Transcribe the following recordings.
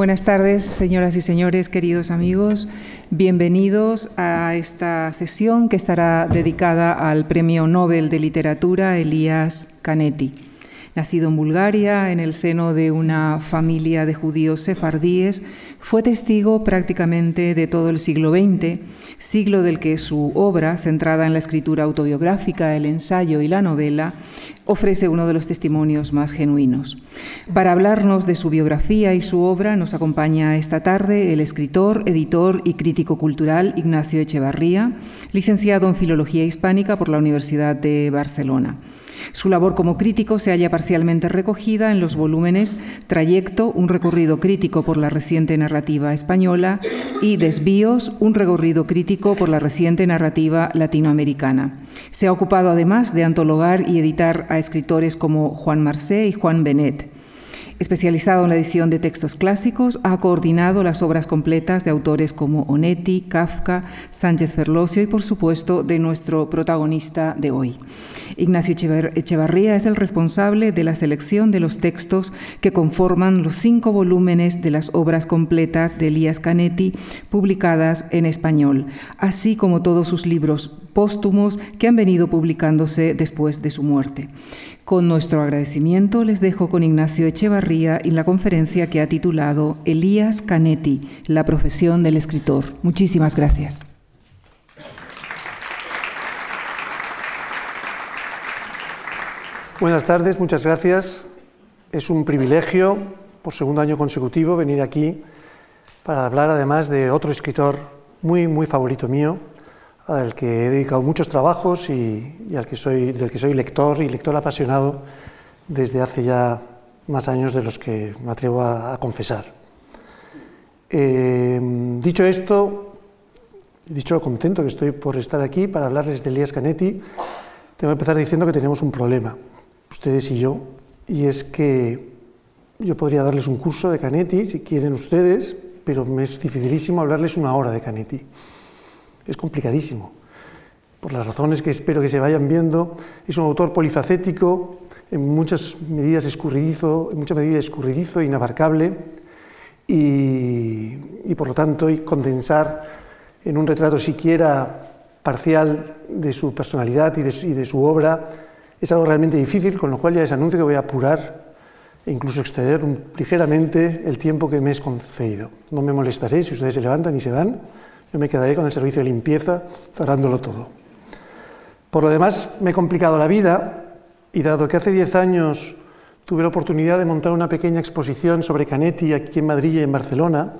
Buenas tardes, señoras y señores, queridos amigos. Bienvenidos a esta sesión que estará dedicada al Premio Nobel de Literatura Elías Canetti. Nacido en Bulgaria, en el seno de una familia de judíos sefardíes, fue testigo prácticamente de todo el siglo XX, siglo del que su obra, centrada en la escritura autobiográfica, el ensayo y la novela, ofrece uno de los testimonios más genuinos. Para hablarnos de su biografía y su obra nos acompaña esta tarde el escritor, editor y crítico cultural Ignacio Echevarría, licenciado en Filología Hispánica por la Universidad de Barcelona. Su labor como crítico se halla parcialmente recogida en los volúmenes Trayecto, un recorrido crítico por la reciente narrativa española, y Desvíos, un recorrido crítico por la reciente narrativa latinoamericana. Se ha ocupado además de antologar y editar a escritores como Juan Marcé y Juan Benet. Especializado en la edición de textos clásicos, ha coordinado las obras completas de autores como Onetti, Kafka, Sánchez Ferlosio y, por supuesto, de nuestro protagonista de hoy. Ignacio Echevarría es el responsable de la selección de los textos que conforman los cinco volúmenes de las obras completas de Elías Canetti publicadas en español, así como todos sus libros póstumos que han venido publicándose después de su muerte. Con nuestro agradecimiento les dejo con Ignacio Echevarría y la conferencia que ha titulado Elías Canetti, la profesión del escritor. Muchísimas gracias. Buenas tardes, muchas gracias. Es un privilegio, por segundo año consecutivo, venir aquí para hablar además de otro escritor muy, muy favorito mío, al que he dedicado muchos trabajos y, al que soy, del que soy lector y lector apasionado desde hace ya más años de los que me atrevo a, confesar. Eh, dicho esto, dicho contento que estoy por estar aquí para hablarles de Elías Canetti, tengo que empezar diciendo que tenemos un problema, ustedes y yo, y es que yo podría darles un curso de Canetti si quieren ustedes, pero me es dificilísimo hablarles una hora de Canetti es complicadísimo. Por las razones que espero que se vayan viendo, es un autor polifacético, en muchas medidas escurridizo, en muchas medidas escurridizo, inabarcable, y, y por lo tanto condensar en un retrato siquiera parcial de su personalidad y de, y de su obra es algo realmente difícil, con lo cual ya les anuncio que voy a apurar e incluso exceder ligeramente el tiempo que me es concedido. No me molestaré si ustedes se levantan y se van, yo me quedaré con el servicio de limpieza, cerrándolo todo. Por lo demás, me he complicado la vida y dado que hace 10 años tuve la oportunidad de montar una pequeña exposición sobre Canetti aquí en Madrid y en Barcelona,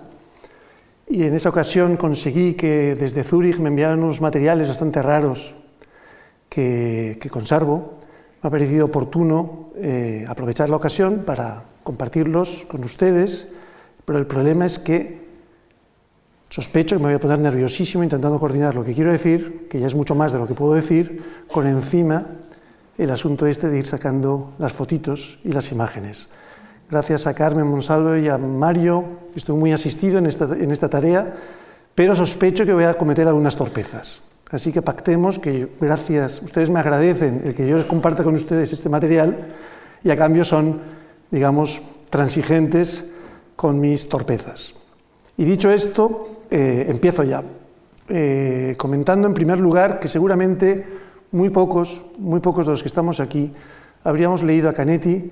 y en esa ocasión conseguí que desde Zúrich me enviaran unos materiales bastante raros que, conservo. Me ha parecido oportuno eh, aprovechar la ocasión para compartirlos con ustedes, pero el problema es que Sospecho que me voy a poner nerviosísimo intentando coordinar lo que quiero decir, que ya es mucho más de lo que puedo decir, con encima el asunto este de ir sacando las fotitos y las imágenes. Gracias a Carmen Monsalvo y a Mario, estoy muy asistido en esta, en esta tarea, pero sospecho que voy a cometer algunas torpezas. Así que pactemos que gracias, ustedes me agradecen el que yo comparta con ustedes este material y a cambio son, digamos, transigentes con mis torpezas. Y dicho esto, eh, empiezo ya, eh, comentando en primer lugar que seguramente muy pocos, muy pocos de los que estamos aquí habríamos leído a Canetti,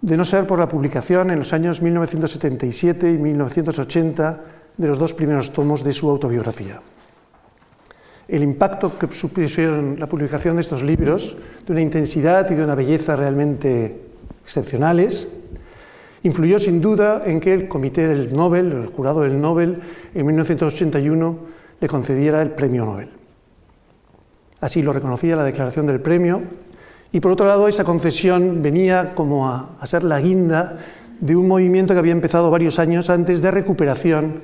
de no ser por la publicación en los años 1977 y 1980 de los dos primeros tomos de su autobiografía. El impacto que supusieron la publicación de estos libros, de una intensidad y de una belleza realmente excepcionales, Influyó sin duda en que el Comité del Nobel, el jurado del Nobel, en 1981 le concediera el premio Nobel. Así lo reconocía la declaración del premio. Y por otro lado, esa concesión venía como a, a ser la guinda de un movimiento que había empezado varios años antes de recuperación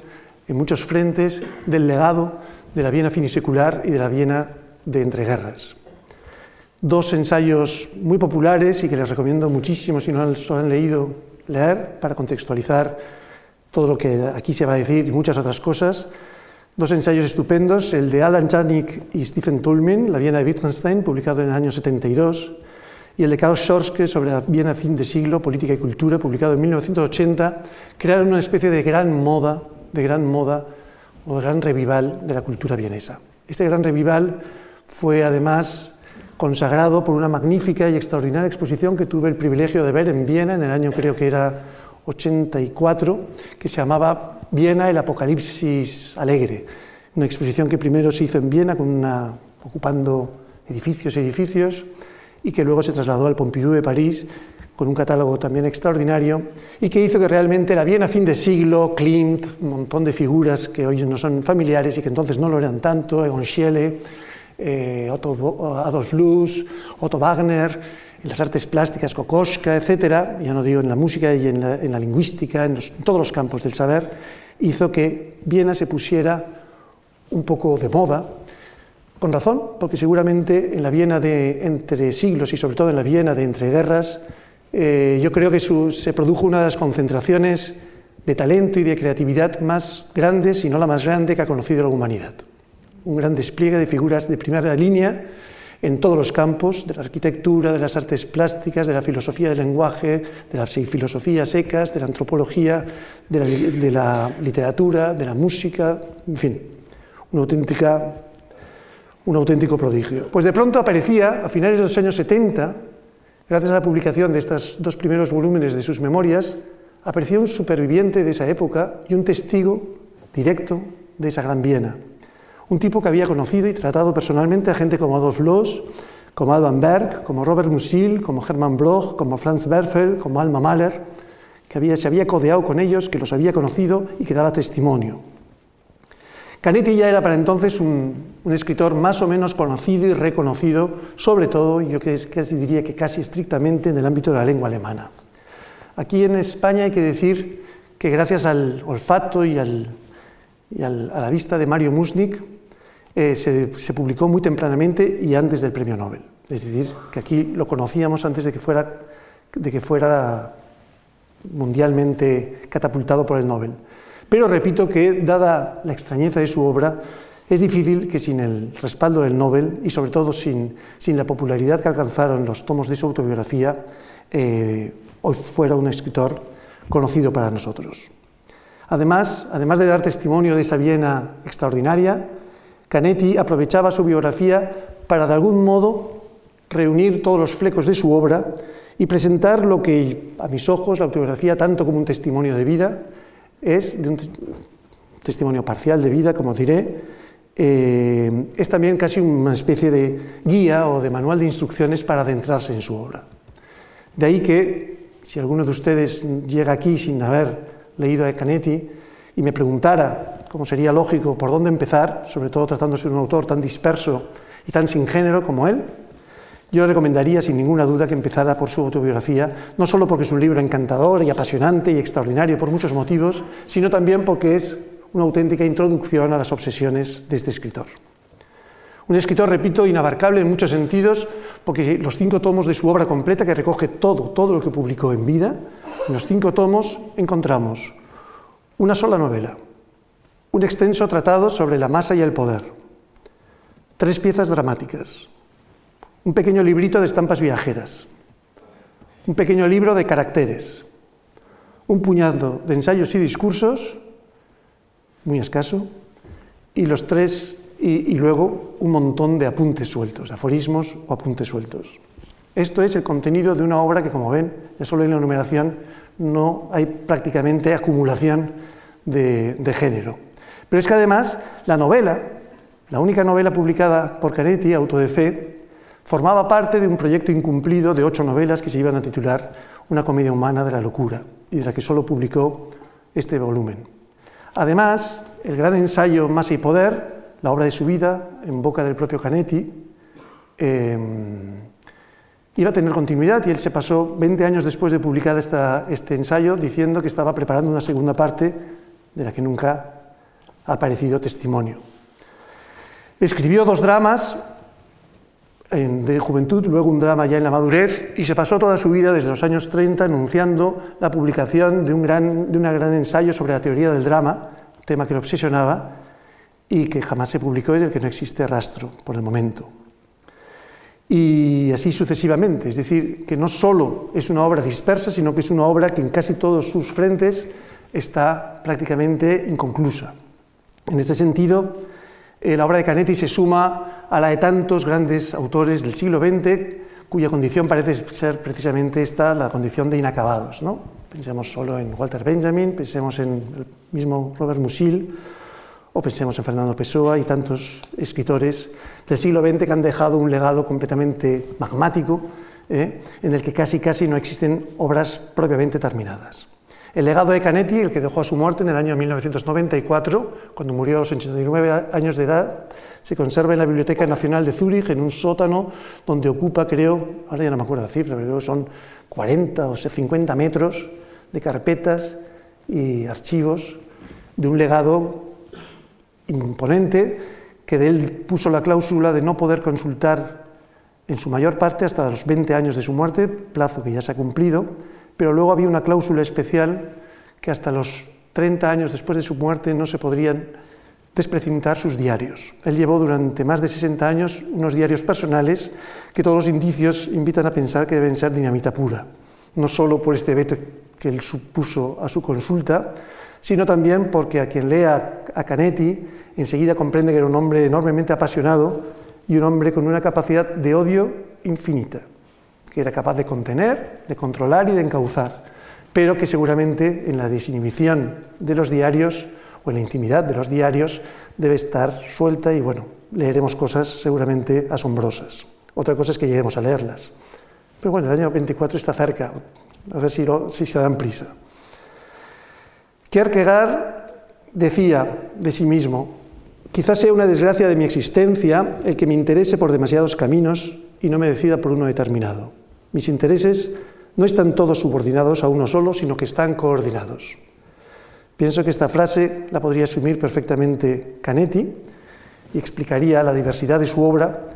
en muchos frentes del legado de la Viena finisecular y de la Viena de entreguerras. Dos ensayos muy populares y que les recomiendo muchísimo si no los han leído leer para contextualizar todo lo que aquí se va a decir y muchas otras cosas. Dos ensayos estupendos, el de Alan Janik y Stephen Tulmin, La Viena de Wittgenstein, publicado en el año 72, y el de Karl Schorske sobre la Viena fin de siglo, política y cultura, publicado en 1980, crearon una especie de gran moda, de gran moda o de gran revival de la cultura vienesa. Este gran revival fue además consagrado por una magnífica y extraordinaria exposición que tuve el privilegio de ver en Viena en el año creo que era 84, que se llamaba Viena, el Apocalipsis Alegre. Una exposición que primero se hizo en Viena, con una, ocupando edificios y edificios, y que luego se trasladó al Pompidou de París, con un catálogo también extraordinario, y que hizo que realmente la Viena fin de siglo, Klimt, un montón de figuras que hoy no son familiares y que entonces no lo eran tanto, Egon Schiele, eh, Otto, Adolf Loos, Otto Wagner, en las artes plásticas, Kokoschka, etcétera, ya no digo en la música y en la, lingüística, en, en, todos los campos del saber, hizo que Viena se pusiera un poco de moda, con razón, porque seguramente en la Viena de entre siglos y sobre todo en la Viena de entreguerras, eh, yo creo que se produjo una de las concentraciones de talento y de creatividad más grandes, si no la más grande, que ha conocido la humanidad. Un gran despliegue de figuras de primera línea en todos los campos, de la arquitectura, de las artes plásticas, de la filosofía del lenguaje, de las filosofías secas, de la antropología, de la, literatura, de la música, en fin, una auténtica, un auténtico prodigio. Pues de pronto aparecía, a finales de los años 70, gracias a la publicación de estos dos primeros volúmenes de sus memorias, apareció un superviviente de esa época y un testigo directo de esa gran Viena un tipo que había conocido y tratado personalmente a gente como Adolf Loos, como Alban Berg, como Robert Musil, como Hermann Bloch, como Franz Werfel, como Alma Mahler, que había, se había codeado con ellos, que los había conocido y que daba testimonio. Canetti ya era para entonces un, escritor más o menos conocido y reconocido, sobre todo, yo casi diría que casi estrictamente en el ámbito de la lengua alemana. Aquí en España hay que decir que gracias al olfato y, al, y a la vista de Mario Musnik, eh, se, publicó muy tempranamente y antes del premio Nobel. Es decir, que aquí lo conocíamos antes de que fuera, de que fuera mundialmente catapultado por el Nobel. Pero repito que, dada la extrañeza de su obra, es difícil que sin el respaldo del Nobel y sobre todo sin, sin la popularidad que alcanzaron los tomos de su autobiografía, eh, hoy fuera un escritor conocido para nosotros. Además, además de dar testimonio de esa Viena extraordinaria, Canetti aprovechaba su biografía para de algún modo reunir todos los flecos de su obra y presentar lo que a mis ojos la autobiografía, tanto como un testimonio de vida, es un testimonio parcial de vida, como diré, eh, es también casi una especie de guía o de manual de instrucciones para adentrarse en su obra. De ahí que, si alguno de ustedes llega aquí sin haber leído a Canetti y me preguntara como sería lógico, por dónde empezar, sobre todo tratándose de un autor tan disperso y tan sin género como él, yo recomendaría sin ninguna duda que empezara por su autobiografía, no solo porque es un libro encantador y apasionante y extraordinario por muchos motivos, sino también porque es una auténtica introducción a las obsesiones de este escritor. Un escritor, repito, inabarcable en muchos sentidos, porque los cinco tomos de su obra completa, que recoge todo, todo lo que publicó en vida, en los cinco tomos encontramos una sola novela, un extenso tratado sobre la masa y el poder, tres piezas dramáticas, un pequeño librito de estampas viajeras, un pequeño libro de caracteres, un puñado de ensayos y discursos, muy escaso, y los tres y, luego un montón de apuntes sueltos, aforismos o apuntes sueltos. Esto es el contenido de una obra que, como ven, ya solo en la numeración no hay prácticamente acumulación de género. Pero es que además la novela, la única novela publicada por Canetti, Auto de Fe, formaba parte de un proyecto incumplido de ocho novelas que se iban a titular Una comedia humana de la locura y de la que solo publicó este volumen. Además, el gran ensayo Masa y Poder, la obra de su vida en boca del propio Canetti, em, iba a tener continuidad y él se pasó 20 años después de publicar este ensayo diciendo que estaba preparando una segunda parte de la que nunca ha aparecido testimonio. Escribió dos dramas de juventud, luego un drama ya en la madurez, y se pasó toda su vida desde los años 30 anunciando la publicación de un gran, de gran ensayo sobre la teoría del drama, tema que lo obsesionaba y que jamás se publicó y del que no existe rastro por el momento. y así sucesivamente. Es decir, que no solo es una obra dispersa, sino que es una obra que en casi todos sus frentes está prácticamente inconclusa. En este sentido, eh, la obra de Canetti se suma a la de tantos grandes autores del siglo XX, cuya condición parece ser precisamente esta, la condición de inacabados. ¿no? Pensemos solo en Walter Benjamin, pensemos en el mismo Robert Musil, o pensemos en Fernando Pessoa y tantos escritores del siglo XX que han dejado un legado completamente magmático, ¿eh? en el que casi casi no existen obras propiamente terminadas. El legado de Canetti, el que dejó a su muerte en el año 1994, cuando murió a los 89 años de edad, se conserva en la Biblioteca Nacional de Zúrich, en un sótano donde ocupa, creo, ahora ya no me acuerdo la cifra, pero son 40 o 50 metros de carpetas y archivos de un legado imponente que de él puso la cláusula de no poder consultar en su mayor parte hasta los 20 años de su muerte, plazo que ya se ha cumplido, pero luego había una cláusula especial que hasta los 30 años después de su muerte no se podrían desprecintar sus diarios. Él llevó durante más de 60 años unos diarios personales que todos los indicios invitan a pensar que deben ser dinamita pura, no solo por este veto que él supuso a su consulta, sino también porque a quien lea a Canetti enseguida comprende que era un hombre enormemente apasionado y un hombre con una capacidad de odio infinita que era capaz de contener, de controlar y de encauzar, pero que seguramente en la desinhibición de los diarios o en la intimidad de los diarios debe estar suelta y bueno, leeremos cosas seguramente asombrosas. Otra cosa es que lleguemos a leerlas. Pero bueno, el año 24 está cerca, a ver si, si se dan prisa. Kierkegaard decía de sí mismo, quizás sea una desgracia de mi existencia el que me interese por demasiados caminos y no me decida por uno determinado. Mis intereses no están todos subordinados a uno solo, sino que están coordinados. Pienso que esta frase la podría asumir perfectamente Canetti y explicaría la diversidad de su obra,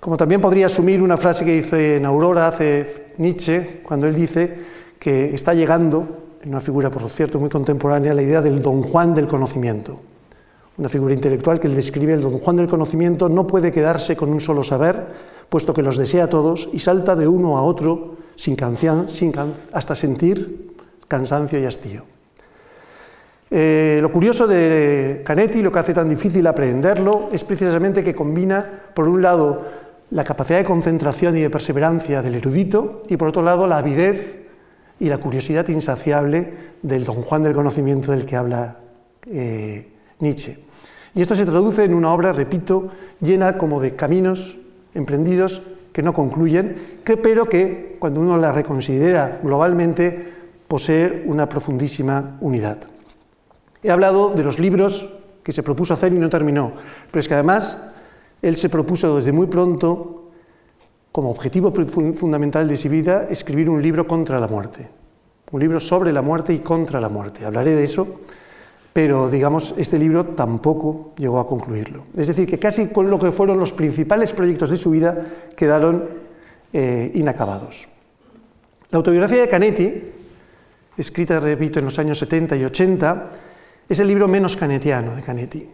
como también podría asumir una frase que dice en Aurora, hace Nietzsche, cuando él dice que está llegando, una figura por cierto muy contemporánea, la idea del don Juan del conocimiento. Una figura intelectual que describe, el don Juan del conocimiento no puede quedarse con un solo saber, puesto que los desea todos y salta de uno a otro sin hasta sentir cansancio y hastío. Eh, lo curioso de Canetti, lo que hace tan difícil aprenderlo, es precisamente que combina, por un lado, la capacidad de concentración y de perseverancia del erudito y, por otro lado, la avidez y la curiosidad insaciable del don Juan del conocimiento del que habla eh, Nietzsche. Y esto se traduce en una obra, repito, llena como de caminos emprendidos que no concluyen, que, pero que cuando uno la reconsidera globalmente posee una profundísima unidad. He hablado de los libros que se propuso hacer y no terminó, pero es que además él se propuso desde muy pronto, como objetivo fundamental de su vida, escribir un libro contra la muerte, un libro sobre la muerte y contra la muerte. Hablaré de eso pero digamos, este libro tampoco llegó a concluirlo. Es decir, que casi con lo que fueron los principales proyectos de su vida quedaron eh, inacabados. La autobiografía de Canetti, escrita, repito, en los años 70 y 80, es el libro menos canetiano de Canetti.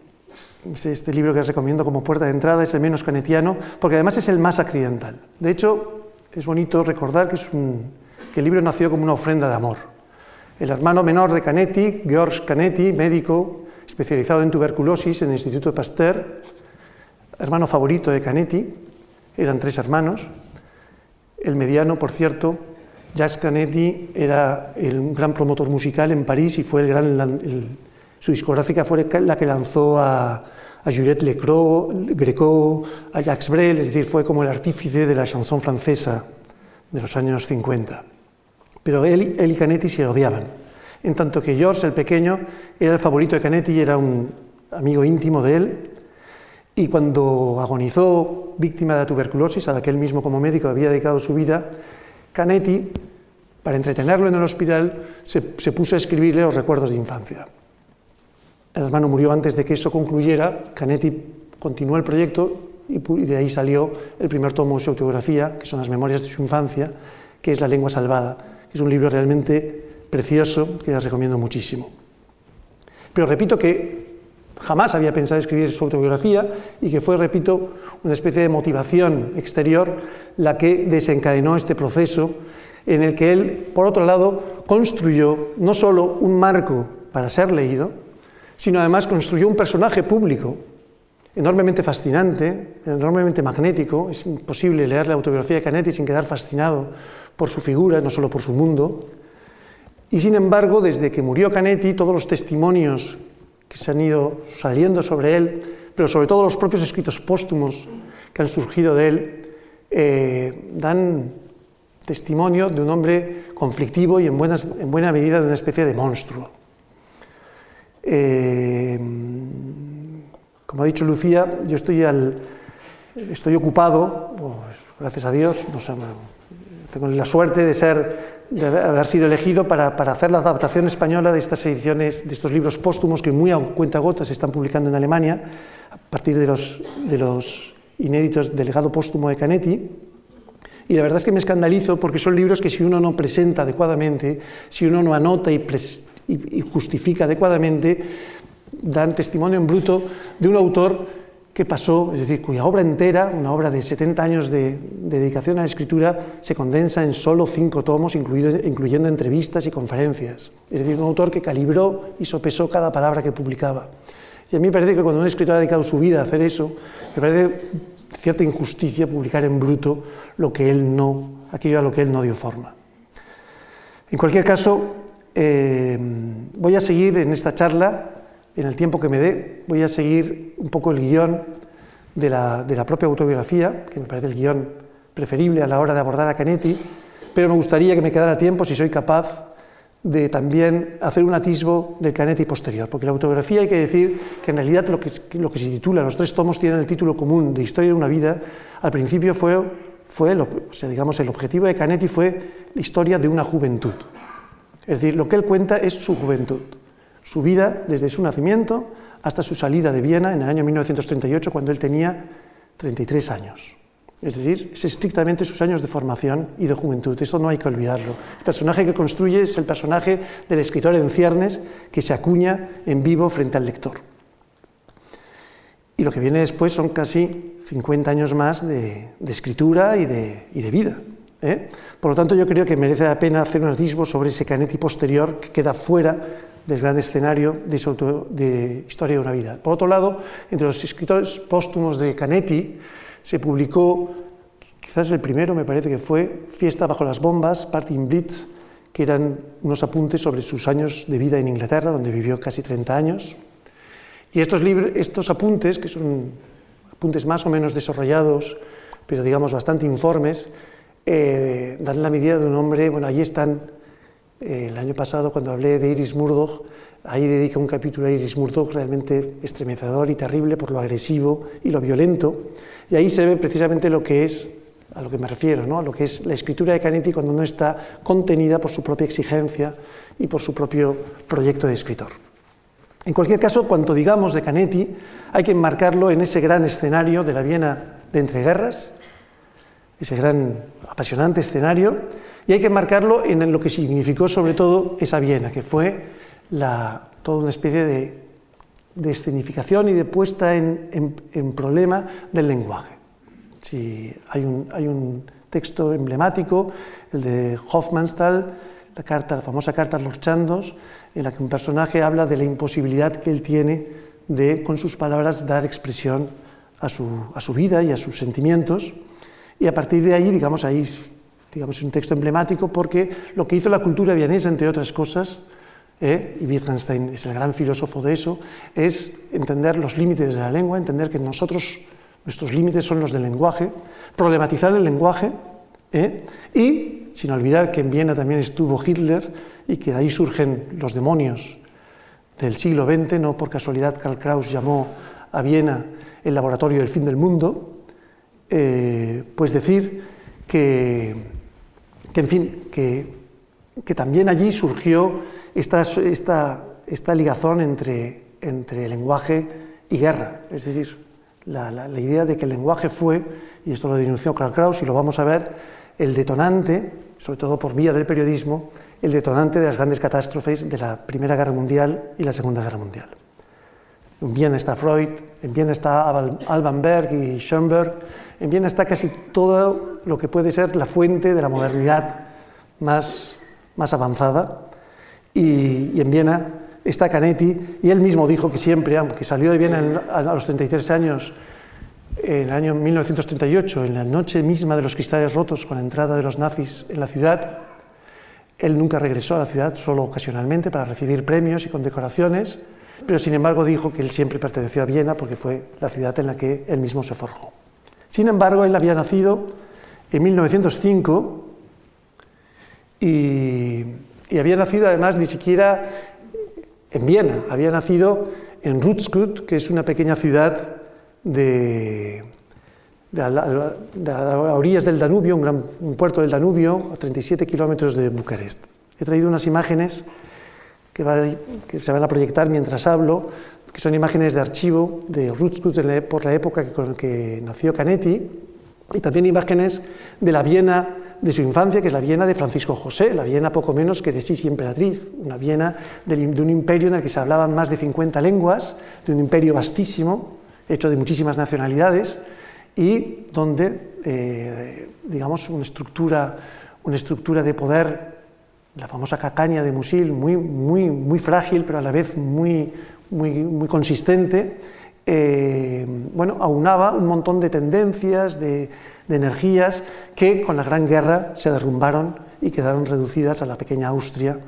Este libro que les recomiendo como puerta de entrada es el menos canetiano, porque además es el más accidental. De hecho, es bonito recordar que, es que el libro nació como una ofrenda de amor el hermano menor de Canetti, George Canetti, médico especializado en tuberculosis en el Instituto Pasteur, hermano favorito de Canetti, eran tres hermanos. El mediano, por cierto, Jacques Canetti, era el gran promotor musical en París y fue el gran, su discográfica fue la que lanzó a, a Juliette Greco, a Jacques Brel, es decir, fue como el artífice de la chanson francesa de los años 50. Pero él, y Canetti se odiaban, en tanto que George, el pequeño, era el favorito de Canetti y era un amigo íntimo de él. Y cuando agonizó víctima de la tuberculosis, a la que él mismo como médico había dedicado su vida, Canetti, para entretenerlo en el hospital, se, puso a escribirle los recuerdos de infancia. El hermano murió antes de que eso concluyera, Canetti continuó el proyecto y de ahí salió el primer tomo de su autobiografía, que son las memorias de su infancia, que es La lengua salvada, es un libro realmente precioso que les recomiendo muchísimo. Pero repito que jamás había pensado escribir su autobiografía y que fue, repito, una especie de motivación exterior la que desencadenó este proceso en el que él, por otro lado, construyó no solo un marco para ser leído, sino además construyó un personaje público enormemente fascinante, enormemente magnético. Es imposible leer la autobiografía de Canetti sin quedar fascinado por su figura, no solo por su mundo. Y sin embargo, desde que murió Canetti, todos los testimonios que se han ido saliendo sobre él, pero sobre todo los propios escritos póstumos que han surgido de él, eh, dan testimonio de un hombre conflictivo y en, en buena medida de una especie de monstruo. Eh, como ha dicho Lucía, yo estoy, estoy ocupado, pues, gracias a Dios, tengo la suerte de, ser, de haber sido elegido para, hacer la adaptación española de estas ediciones, de estos libros póstumos que muy a cuenta gotas se están publicando en Alemania, a partir de los, de los inéditos del legado póstumo de Canetti. Y la verdad es que me escandalizo porque son libros que si uno no presenta adecuadamente, si uno no anota y, y, justifica adecuadamente, dan testimonio en bruto de un autor que pasó, es decir, cuya obra entera, una obra de 70 años de, dedicación a la escritura, se condensa en solo cinco tomos, incluyendo entrevistas y conferencias. Es decir, un autor que calibró y sopesó cada palabra que publicaba. Y a mí me parece que cuando un escritor ha dedicado su vida a hacer eso, me parece cierta injusticia publicar en bruto lo que él no, aquello a lo que él no dio forma. En cualquier caso, eh, voy a seguir en esta charla, en el tiempo que me dé, voy a seguir un poco el guion de la, propia autobiografía, que me parece el guion preferible a la hora de abordar a Canetti, pero me gustaría que me quedara tiempo, si soy capaz, de también hacer un atisbo del Canetti posterior, porque la autobiografía hay que decir que en realidad lo que, se titula, los tres tomos tienen el título común de Historia de una vida, al principio fue, fue digamos, el objetivo de Canetti fue la historia de una juventud. Es decir, lo que él cuenta es su juventud, su vida desde su nacimiento hasta su salida de Viena en el año 1938, cuando él tenía 33 años. Es decir, es estrictamente sus años de formación y de juventud. Esto no hay que olvidarlo. El personaje que construye es el personaje del escritor en ciernes que se acuña en vivo frente al lector. Y lo que viene después son casi 50 años más de, escritura y de vida. ¿Eh? Por lo tanto, yo creo que merece la pena hacer un atisbo sobre ese Canetti posterior que queda fuera del gran escenario de, Historia de una vida. Por otro lado, entre los escritores póstumos de Canetti se publicó, quizás el primero me parece que fue Fiesta bajo las bombas, Parting Blitz, que eran unos apuntes sobre sus años de vida en Inglaterra, donde vivió casi 30 años. Y estos apuntes, que son apuntes más o menos desarrollados, pero digamos bastante informes, eh, dan la medida de un hombre, bueno, ahí están, eh, el año pasado cuando hablé de Iris Murdoch, ahí dedica un capítulo a Iris Murdoch realmente estremecedor y terrible por lo agresivo y lo violento, y ahí se ve precisamente lo que es, a lo que me refiero, ¿no? a lo que es la escritura de Canetti cuando no está contenida por su propia exigencia y por su propio proyecto de escritor. En cualquier caso, cuanto digamos de Canetti, hay que enmarcarlo en ese gran escenario de la Viena de entreguerras, ese gran apasionante escenario, y hay que marcarlo en lo que significó sobre todo esa Viena, que fue toda una especie de, escenificación y de puesta en, problema del lenguaje. Si hay, un, hay, un, texto emblemático, el de Hofmannsthal, la, carta, la famosa carta a los Chandos, en la que un personaje habla de la imposibilidad que él tiene de, con sus palabras, dar expresión a su, a su vida y a sus sentimientos. Y a partir de ahí, digamos, ahí digamos, es un texto emblemático porque lo que hizo la cultura vienesa, entre otras cosas, eh, y Wittgenstein es el gran filósofo de eso, es entender los límites de la lengua, entender que nosotros, nuestros límites son los del lenguaje, problematizar el lenguaje, eh, y sin olvidar que en Viena también estuvo Hitler y que de ahí surgen los demonios del siglo XX, no por casualidad Karl Kraus llamó a Viena el laboratorio del fin del mundo, eh, pues decir que, en fin, que, también allí surgió esta, esta, esta ligazón entre, entre, lenguaje y guerra, es decir, la, la, idea de que el lenguaje fue, y esto lo denunció Karl Kraus y lo vamos a ver, el detonante, sobre todo por vía del periodismo, el detonante de las grandes catástrofes de la Primera Guerra Mundial y la Segunda Guerra Mundial. En Viena está Freud, en Viena está Alban Berg y Schoenberg, en Viena está casi todo lo que puede ser la fuente de la modernidad más, avanzada. Y, y en Viena está Canetti, y él mismo dijo que siempre, aunque salió de Viena a los 33 años, en el año 1938, en la noche misma de los cristales rotos con la entrada de los nazis en la ciudad, él nunca regresó a la ciudad, solo ocasionalmente, para recibir premios y condecoraciones, pero sin embargo dijo que él siempre perteneció a Viena porque fue la ciudad en la que él mismo se forjó. Sin embargo, él había nacido en 1905 y, había nacido además ni siquiera en Viena, había nacido en Rutskut, que es una pequeña ciudad de, a, orillas del Danubio, un, gran, puerto del Danubio, a 37 kilómetros de Bucarest. He traído unas imágenes que, se van a proyectar mientras hablo, que son imágenes de archivo de Rutskut por la época con que nació Canetti, y también imágenes de la Viena de su infancia, que es la Viena de Francisco José, la Viena poco menos que de Sisi emperatriz, una Viena de un imperio en el que se hablaban más de 50 lenguas, de un imperio vastísimo, hecho de muchísimas nacionalidades, y donde, eh, digamos, una estructura, una estructura de poder, la famosa cacaña de Musil, muy, muy, muy frágil, pero a la vez muy, muy, consistente, eh, bueno, aunaba un montón de tendencias, de, energías que con la Gran Guerra se derrumbaron y quedaron reducidas a la pequeña Austria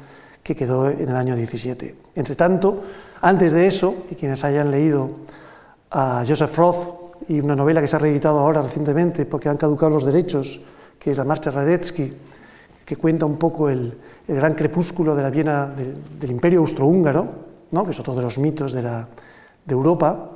que quedó en el año 17. Entre tanto, antes de eso, y quienes hayan leído a Joseph Roth y una novela que se ha reeditado ahora recientemente porque han caducado los derechos, que es La Marcha Radetzky, que cuenta un poco el, gran crepúsculo de la Viena de, del Imperio Austrohúngaro, ¿no? que es otro de los mitos de, la, de Europa,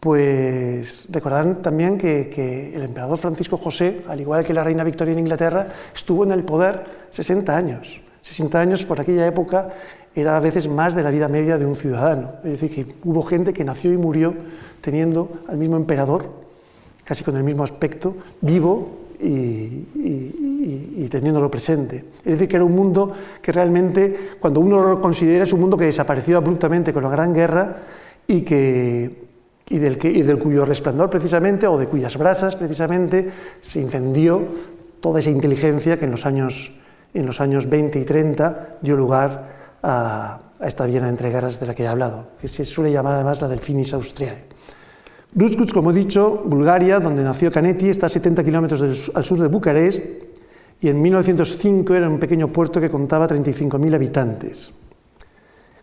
pues recordarán también que, que, el emperador Francisco José, al igual que la reina Victoria en Inglaterra, estuvo en el poder 60 años. 60 años por aquella época era a veces más de la vida media de un ciudadano. Es decir, que hubo gente que nació y murió teniendo al mismo emperador, casi con el mismo aspecto, vivo y, teniéndolo presente. Es decir, que era un mundo que realmente, cuando uno lo considera, es un mundo que desapareció abruptamente con la Gran Guerra y, que, del, que, y del cuyo resplandor precisamente, o de cuyas brasas precisamente, se incendió toda esa inteligencia que en los años, en los años 20 y 30 dio lugar a, a esta Viena entre guerras de la que he hablado, que se suele llamar además la del Finis Austriae. Rutskuts, como he dicho, Bulgaria, donde nació Canetti, está a 70 kilómetros al sur de Bucarest y en 1905 era un pequeño puerto que contaba 35.000 habitantes.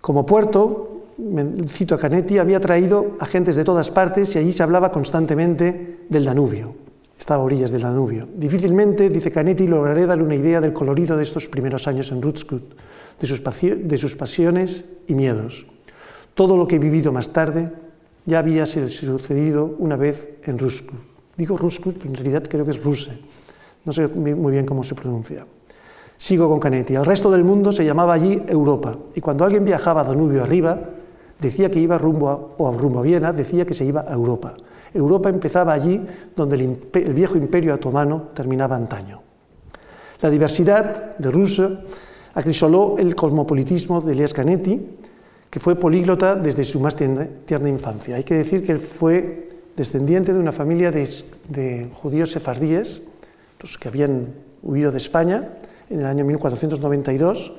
Como puerto, cito a Canetti, había traído a gentes de todas partes y allí se hablaba constantemente del Danubio. Estaba a orillas del Danubio. Difícilmente, dice Canetti, lograré dar una idea del colorido de estos primeros años en sus, de sus pasiones y miedos. Todo lo que he vivido más tarde ya había sucedido una vez en Ruskut. Digo Ruskut, pero en realidad creo que es Ruse. No sé muy bien cómo se pronuncia. Sigo con Canetti. El resto del mundo se llamaba allí Europa, y cuando alguien viajaba Danubio arriba, decía que iba rumbo a, rumbo a Viena, decía que se iba a Europa. Europa empezaba allí donde el, el viejo imperio otomano terminaba antaño. La diversidad de Rusia acrisoló el cosmopolitismo de Elias Canetti, que fue políglota desde su más tierna infancia. Hay que decir que él fue descendiente de una familia de, de judíos sefardíes, los que habían huido de España en el año 1492.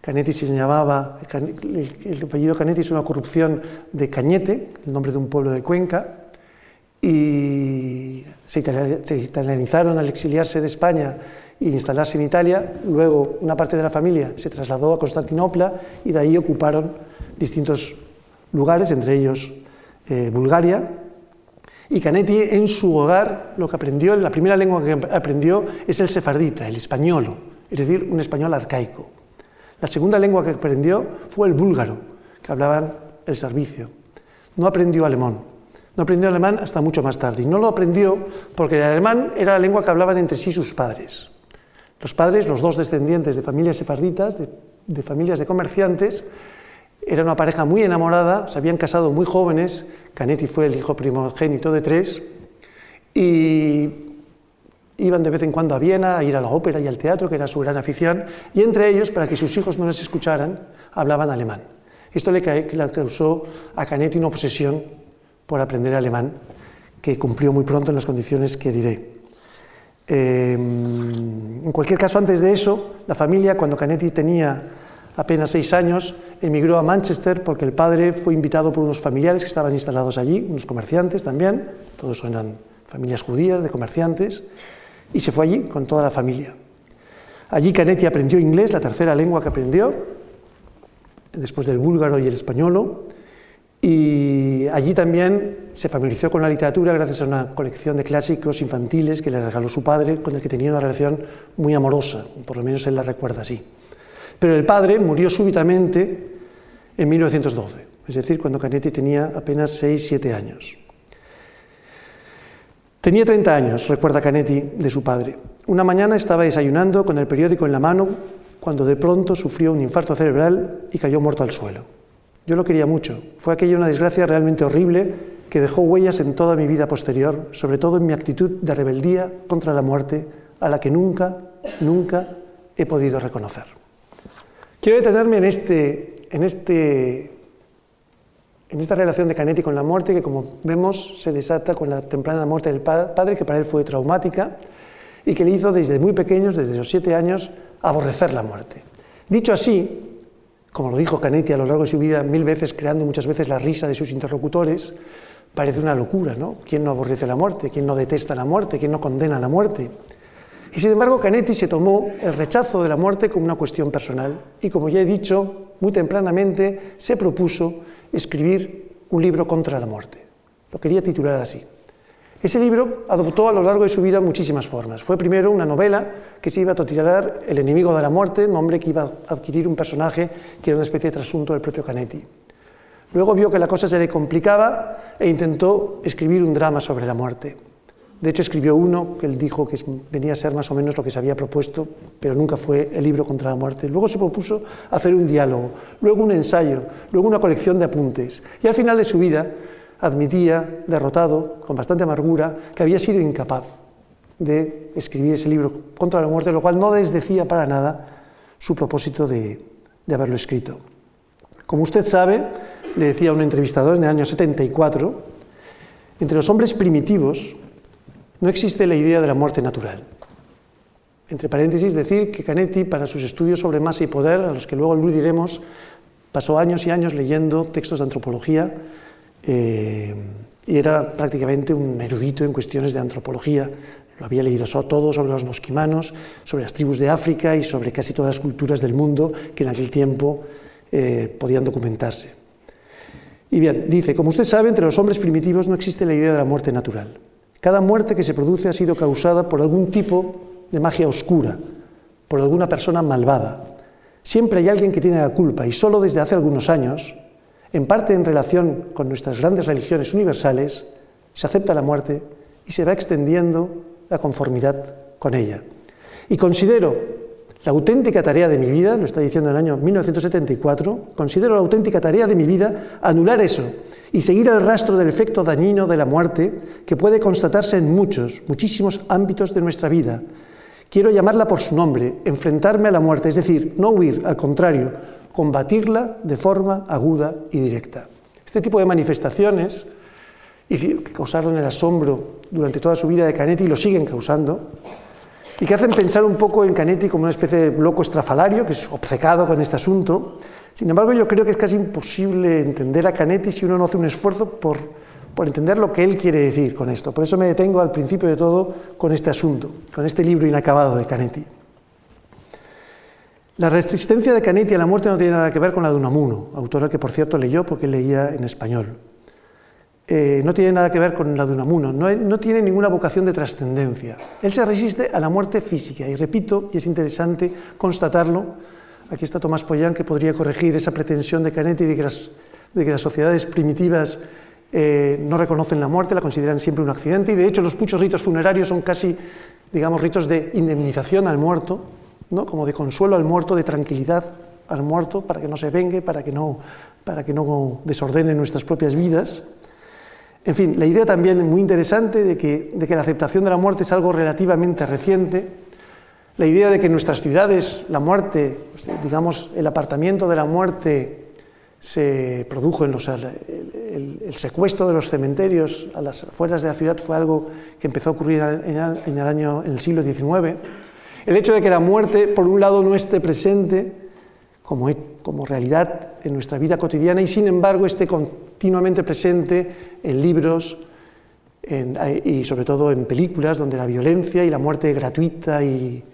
Canetti se llamaba, el apellido Canetti es una corrupción de Cañete, el nombre de un pueblo de Cuenca, y se italianizaron al exiliarse de España e instalarse en Italia. Luego una parte de la familia se trasladó a Constantinopla y de ahí ocuparon distintos lugares, entre ellos eh, Bulgaria. Y Canetti en su hogar lo que aprendió, la primera lengua que aprendió es el sefardita, el español, es decir, un español arcaico. La segunda lengua que aprendió fue el búlgaro, que hablaban el servicio. No aprendió alemán. No aprendió alemán hasta mucho más tarde. Y no lo aprendió porque el alemán era la lengua que hablaban entre sí sus padres. Los padres, los dos descendientes de familias sefarditas, de, de familias de comerciantes, era una pareja muy enamorada, se habían casado muy jóvenes, Canetti fue el hijo primogénito de tres, y iban de vez en cuando a Viena a ir a la ópera y al teatro, que era su gran afición, y entre ellos, para que sus hijos no les escucharan, hablaban alemán. Esto le, causó a Canetti una obsesión por aprender alemán, que cumplió muy pronto en las condiciones que diré. Em, en cualquier caso, antes de eso, la familia, cuando Canetti tenía apenas seis años, emigró a Manchester porque el padre fue invitado por unos familiares que estaban instalados allí, unos comerciantes también, todos eran familias judías de comerciantes, y se fue allí con toda la familia. Allí Canetti aprendió inglés, la tercera lengua que aprendió, después del búlgaro y el español, y allí también se familiarizó con la literatura gracias a una colección de clásicos infantiles que le regaló su padre, con el que tenía una relación muy amorosa, por lo menos él la recuerda así. Pero el padre murió súbitamente en 1912, es decir, cuando Canetti tenía apenas 6-7 años. Tenía 30 años, recuerda Canetti, de su padre. Una mañana estaba desayunando con el periódico en la mano cuando de pronto sufrió un infarto cerebral y cayó muerto al suelo. Yo lo quería mucho. Fue aquella una desgracia realmente horrible que dejó huellas en toda mi vida posterior, sobre todo en mi actitud de rebeldía contra la muerte, a la que nunca, nunca he podido reconocer. Quiero detenerme en, este, en este en esta relación de Canetti con la muerte, que como vemos se desata con la temprana muerte del padre, que para él fue traumática y que le hizo desde muy pequeños, desde los siete años, aborrecer la muerte. Dicho así, como lo dijo Canetti a lo largo de su vida mil veces, creando muchas veces la risa de sus interlocutores, parece una locura, ¿no? ¿Quién no aborrece la muerte? ¿Quién no detesta la muerte? ¿Quién no condena la muerte? Y sin embargo, Canetti se tomó el rechazo de la muerte como una cuestión personal y, como ya he dicho, muy tempranamente se propuso escribir un libro contra la muerte. Lo quería titular así. Ese libro adoptó a lo largo de su vida muchísimas formas. Fue primero una novela que se iba a titular El enemigo de la muerte, nombre que iba a adquirir un personaje que era una especie de trasunto del propio Canetti. Luego vio que la cosa se le complicaba e intentó escribir un drama sobre la muerte. De hecho, escribió uno que él dijo que venía a ser más o menos lo que se había propuesto, pero nunca fue el libro contra la muerte. Luego se propuso hacer un diálogo, luego un ensayo, luego una colección de apuntes. Y al final de su vida admitía, derrotado, con bastante amargura, que había sido incapaz de escribir ese libro contra la muerte, lo cual no desdecía para nada su propósito de, de haberlo escrito. Como usted sabe, le decía a un entrevistador en el año 74, entre los hombres primitivos, no existe la idea de la muerte natural. Entre paréntesis, decir que Canetti, para sus estudios sobre masa y poder, a los que luego aludiremos, pasó años y años leyendo textos de antropología eh, y era prácticamente un erudito en cuestiones de antropología. Lo había leído todo sobre los mosquimanos, sobre las tribus de África y sobre casi todas las culturas del mundo que en aquel tiempo eh, podían documentarse. Y bien, dice, como usted sabe, entre los hombres primitivos no existe la idea de la muerte natural. Cada muerte que se produce ha sido causada por algún tipo de magia oscura, por alguna persona malvada. Siempre hay alguien que tiene la culpa y solo desde hace algunos años, en parte en relación con nuestras grandes religiones universales, se acepta la muerte y se va extendiendo la conformidad con ella. Y considero la auténtica tarea de mi vida, lo está diciendo en el año 1974, considero la auténtica tarea de mi vida anular eso y seguir el rastro del efecto dañino de la muerte que puede constatarse en muchos, muchísimos ámbitos de nuestra vida. Quiero llamarla por su nombre, enfrentarme a la muerte, es decir, no huir, al contrario, combatirla de forma aguda y directa. Este tipo de manifestaciones, que causaron el asombro durante toda su vida de Canetti y lo siguen causando, y que hacen pensar un poco en Canetti como una especie de loco estrafalario, que es obcecado con este asunto. Sin embargo, yo creo que es casi imposible entender a Canetti si uno no hace un esfuerzo por, por entender lo que él quiere decir con esto. Por eso me detengo al principio de todo con este asunto, con este libro inacabado de Canetti. La resistencia de Canetti a la muerte no tiene nada que ver con la de Unamuno, autora que por cierto leyó porque leía en español. Eh, no tiene nada que ver con la de Unamuno, no, no tiene ninguna vocación de trascendencia. Él se resiste a la muerte física y repito, y es interesante constatarlo, aquí está Tomás Poyán que podría corregir esa pretensión de Canetti de que las, de que las sociedades primitivas eh, no reconocen la muerte, la consideran siempre un accidente y de hecho los muchos ritos funerarios son casi, digamos, ritos de indemnización al muerto, ¿no? como de consuelo al muerto, de tranquilidad al muerto para que no se vengue, para que no, para que no desordene nuestras propias vidas. En fin, la idea también muy interesante de que, la aceptación de la muerte es algo relativamente reciente, la idea de que en nuestras ciudades la muerte, digamos, el apartamiento de la muerte se produjo en los, el, secuestro de los cementerios a las afueras de la ciudad fue algo que empezó a ocurrir en el, año, en el siglo XIX. El hecho de que la muerte, por un lado, no esté presente como, como realidad en nuestra vida cotidiana y, sin embargo, esté continuamente presente en libros y, sobre todo, en películas donde la violencia y la muerte gratuita y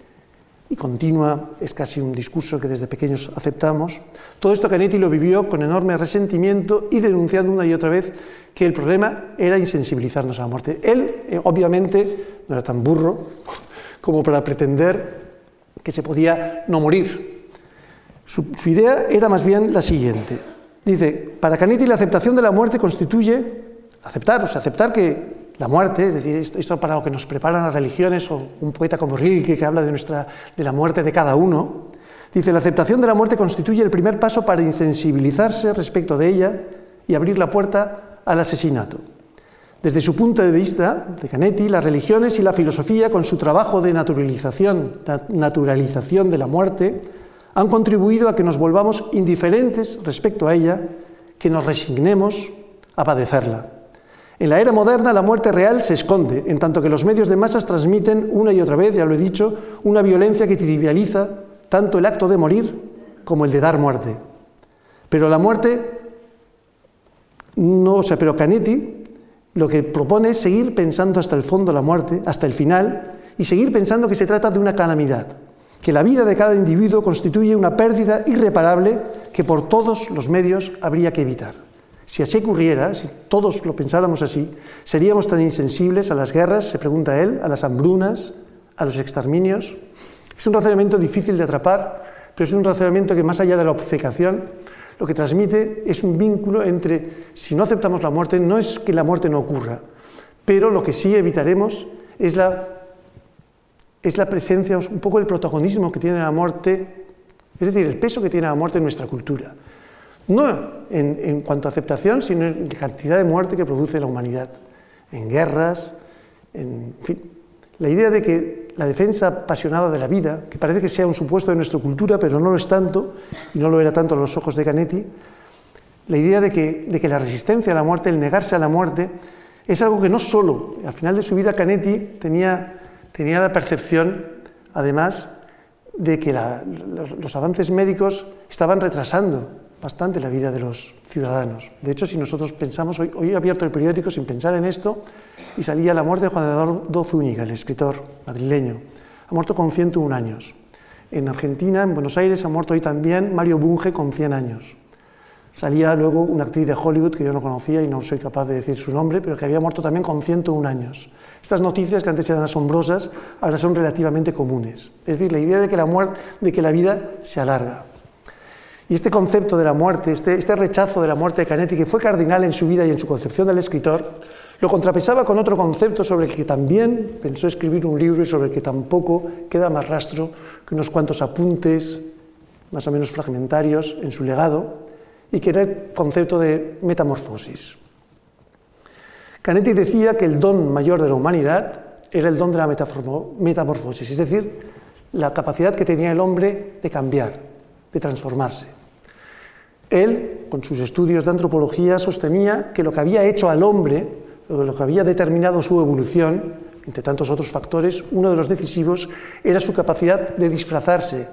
y continua, es casi un discurso que desde pequeños aceptamos. Todo esto Canetti lo vivió con enorme resentimiento y denunciando una y otra vez que el problema era insensibilizarnos a la muerte. Él, eh, obviamente, no era tan burro como para pretender que se podía no morir. Su, idea era más bien la siguiente. Dice, para Canetti la aceptación de la muerte constituye, aceptar, o sea, aceptar que la muerte, es decir, esto, para lo que nos preparan las religiones, o un poeta como Rilke que habla de, nuestra, de la muerte de cada uno, dice, la aceptación de la muerte constituye el primer paso para insensibilizarse respecto de ella y abrir la puerta al asesinato. Desde su punto de vista, de Canetti, las religiones y la filosofía, con su trabajo de naturalización, naturalización de la muerte, han contribuido a que nos volvamos indiferentes respecto a ella, que nos resignemos a padecerla. En la era moderna la muerte real se esconde, en tanto que los medios de masas transmiten una y otra vez, ya lo he dicho, una violencia que trivializa tanto el acto de morir como el de dar muerte. Pero la muerte, no, o sea, pero Canetti lo que propone es seguir pensando hasta el fondo la muerte, hasta el final, y seguir pensando que se trata de una calamidad, que la vida de cada individuo constituye una pérdida irreparable que por todos los medios habría que evitar. Si así ocurriera, si todos lo pensáramos así, seríamos tan insensibles a las guerras, se pregunta él, a las hambrunas, a los exterminios. Es un razonamiento difícil de atrapar, pero es un razonamiento que más allá de la obcecación, lo que transmite es un vínculo entre, si no aceptamos la muerte, no es que la muerte no ocurra, pero lo que sí evitaremos es la, es la presencia, un poco el protagonismo que tiene la muerte, es decir, el peso que tiene la muerte en nuestra cultura no en, cuanto a aceptación, sino en la cantidad de muerte que produce la humanidad, en guerras, en, fin. La idea de que la defensa apasionada de la vida, que parece que sea un supuesto de nuestra cultura, pero no lo es tanto, y no lo era tanto a los ojos de Canetti, la idea de que, de que la resistencia a la muerte, el negarse a la muerte, es algo que no solo, al final de su vida Canetti tenía, tenía la percepción, además, de que los avances médicos estaban retrasando bastante la vida de los ciudadanos. De hecho, si nosotros pensamos, hoy, hoy he abierto el periódico sin pensar en esto y salía la muerte de Juan Eduardo Zúñiga, el escritor madrileño. Ha muerto con 101 años. En Argentina, en Buenos Aires, ha muerto hoy también Mario Bunge con 100 años. Salía luego una actriz de Hollywood que yo no conocía y no soy capaz de decir su nombre, pero que había muerto también con 101 años. Estas noticias que antes eran asombrosas, ahora son relativamente comunes. Es decir, la idea de que la, muerte, de que la vida se alarga. Y este concepto de la muerte, este, este, rechazo de la muerte de Canetti, que fue cardinal en su vida y en su concepción del escritor, lo contrapesaba con otro concepto sobre el que también pensó escribir un libro y sobre el que tampoco queda más rastro que unos cuantos apuntes, más o menos fragmentarios, en su legado, y que era el concepto de metamorfosis. Canetti decía que el don mayor de la humanidad era el don de la metamorfosis, es decir, la capacidad que tenía el hombre de cambiar, de transformarse. Él, con sus estudios de antropología, sostenía que lo que había hecho al hombre, lo que había determinado su evolución, entre tantos otros factores, uno de los decisivos era su capacidad de disfrazarse,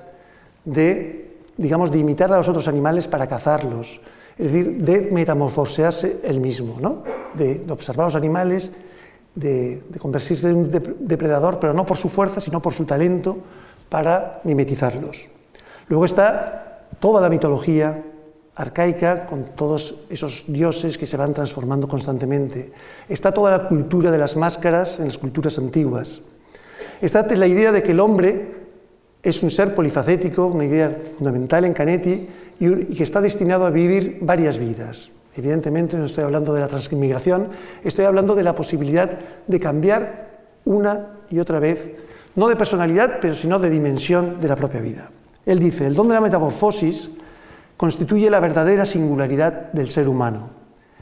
de, digamos, de imitar a los otros animales para cazarlos, es decir, de metamorfosearse él mismo, ¿no? de, observar a los animales, de convertirse en un depredador, pero no por su fuerza, sino por su talento para mimetizarlos. Luego está toda la mitología arcaica con todos esos dioses que se van transformando constantemente. Está toda la cultura de las máscaras en las culturas antiguas. Está la idea de que el hombre es un ser polifacético, una idea fundamental en Canetti, y que está destinado a vivir varias vidas. Evidentemente no estoy hablando de la transmigración, estoy hablando de la posibilidad de cambiar una y otra vez, no de personalidad, pero sino de dimensión de la propia vida. Él dice, el don de la metamorfosis constituye la verdadera singularidad del ser humano.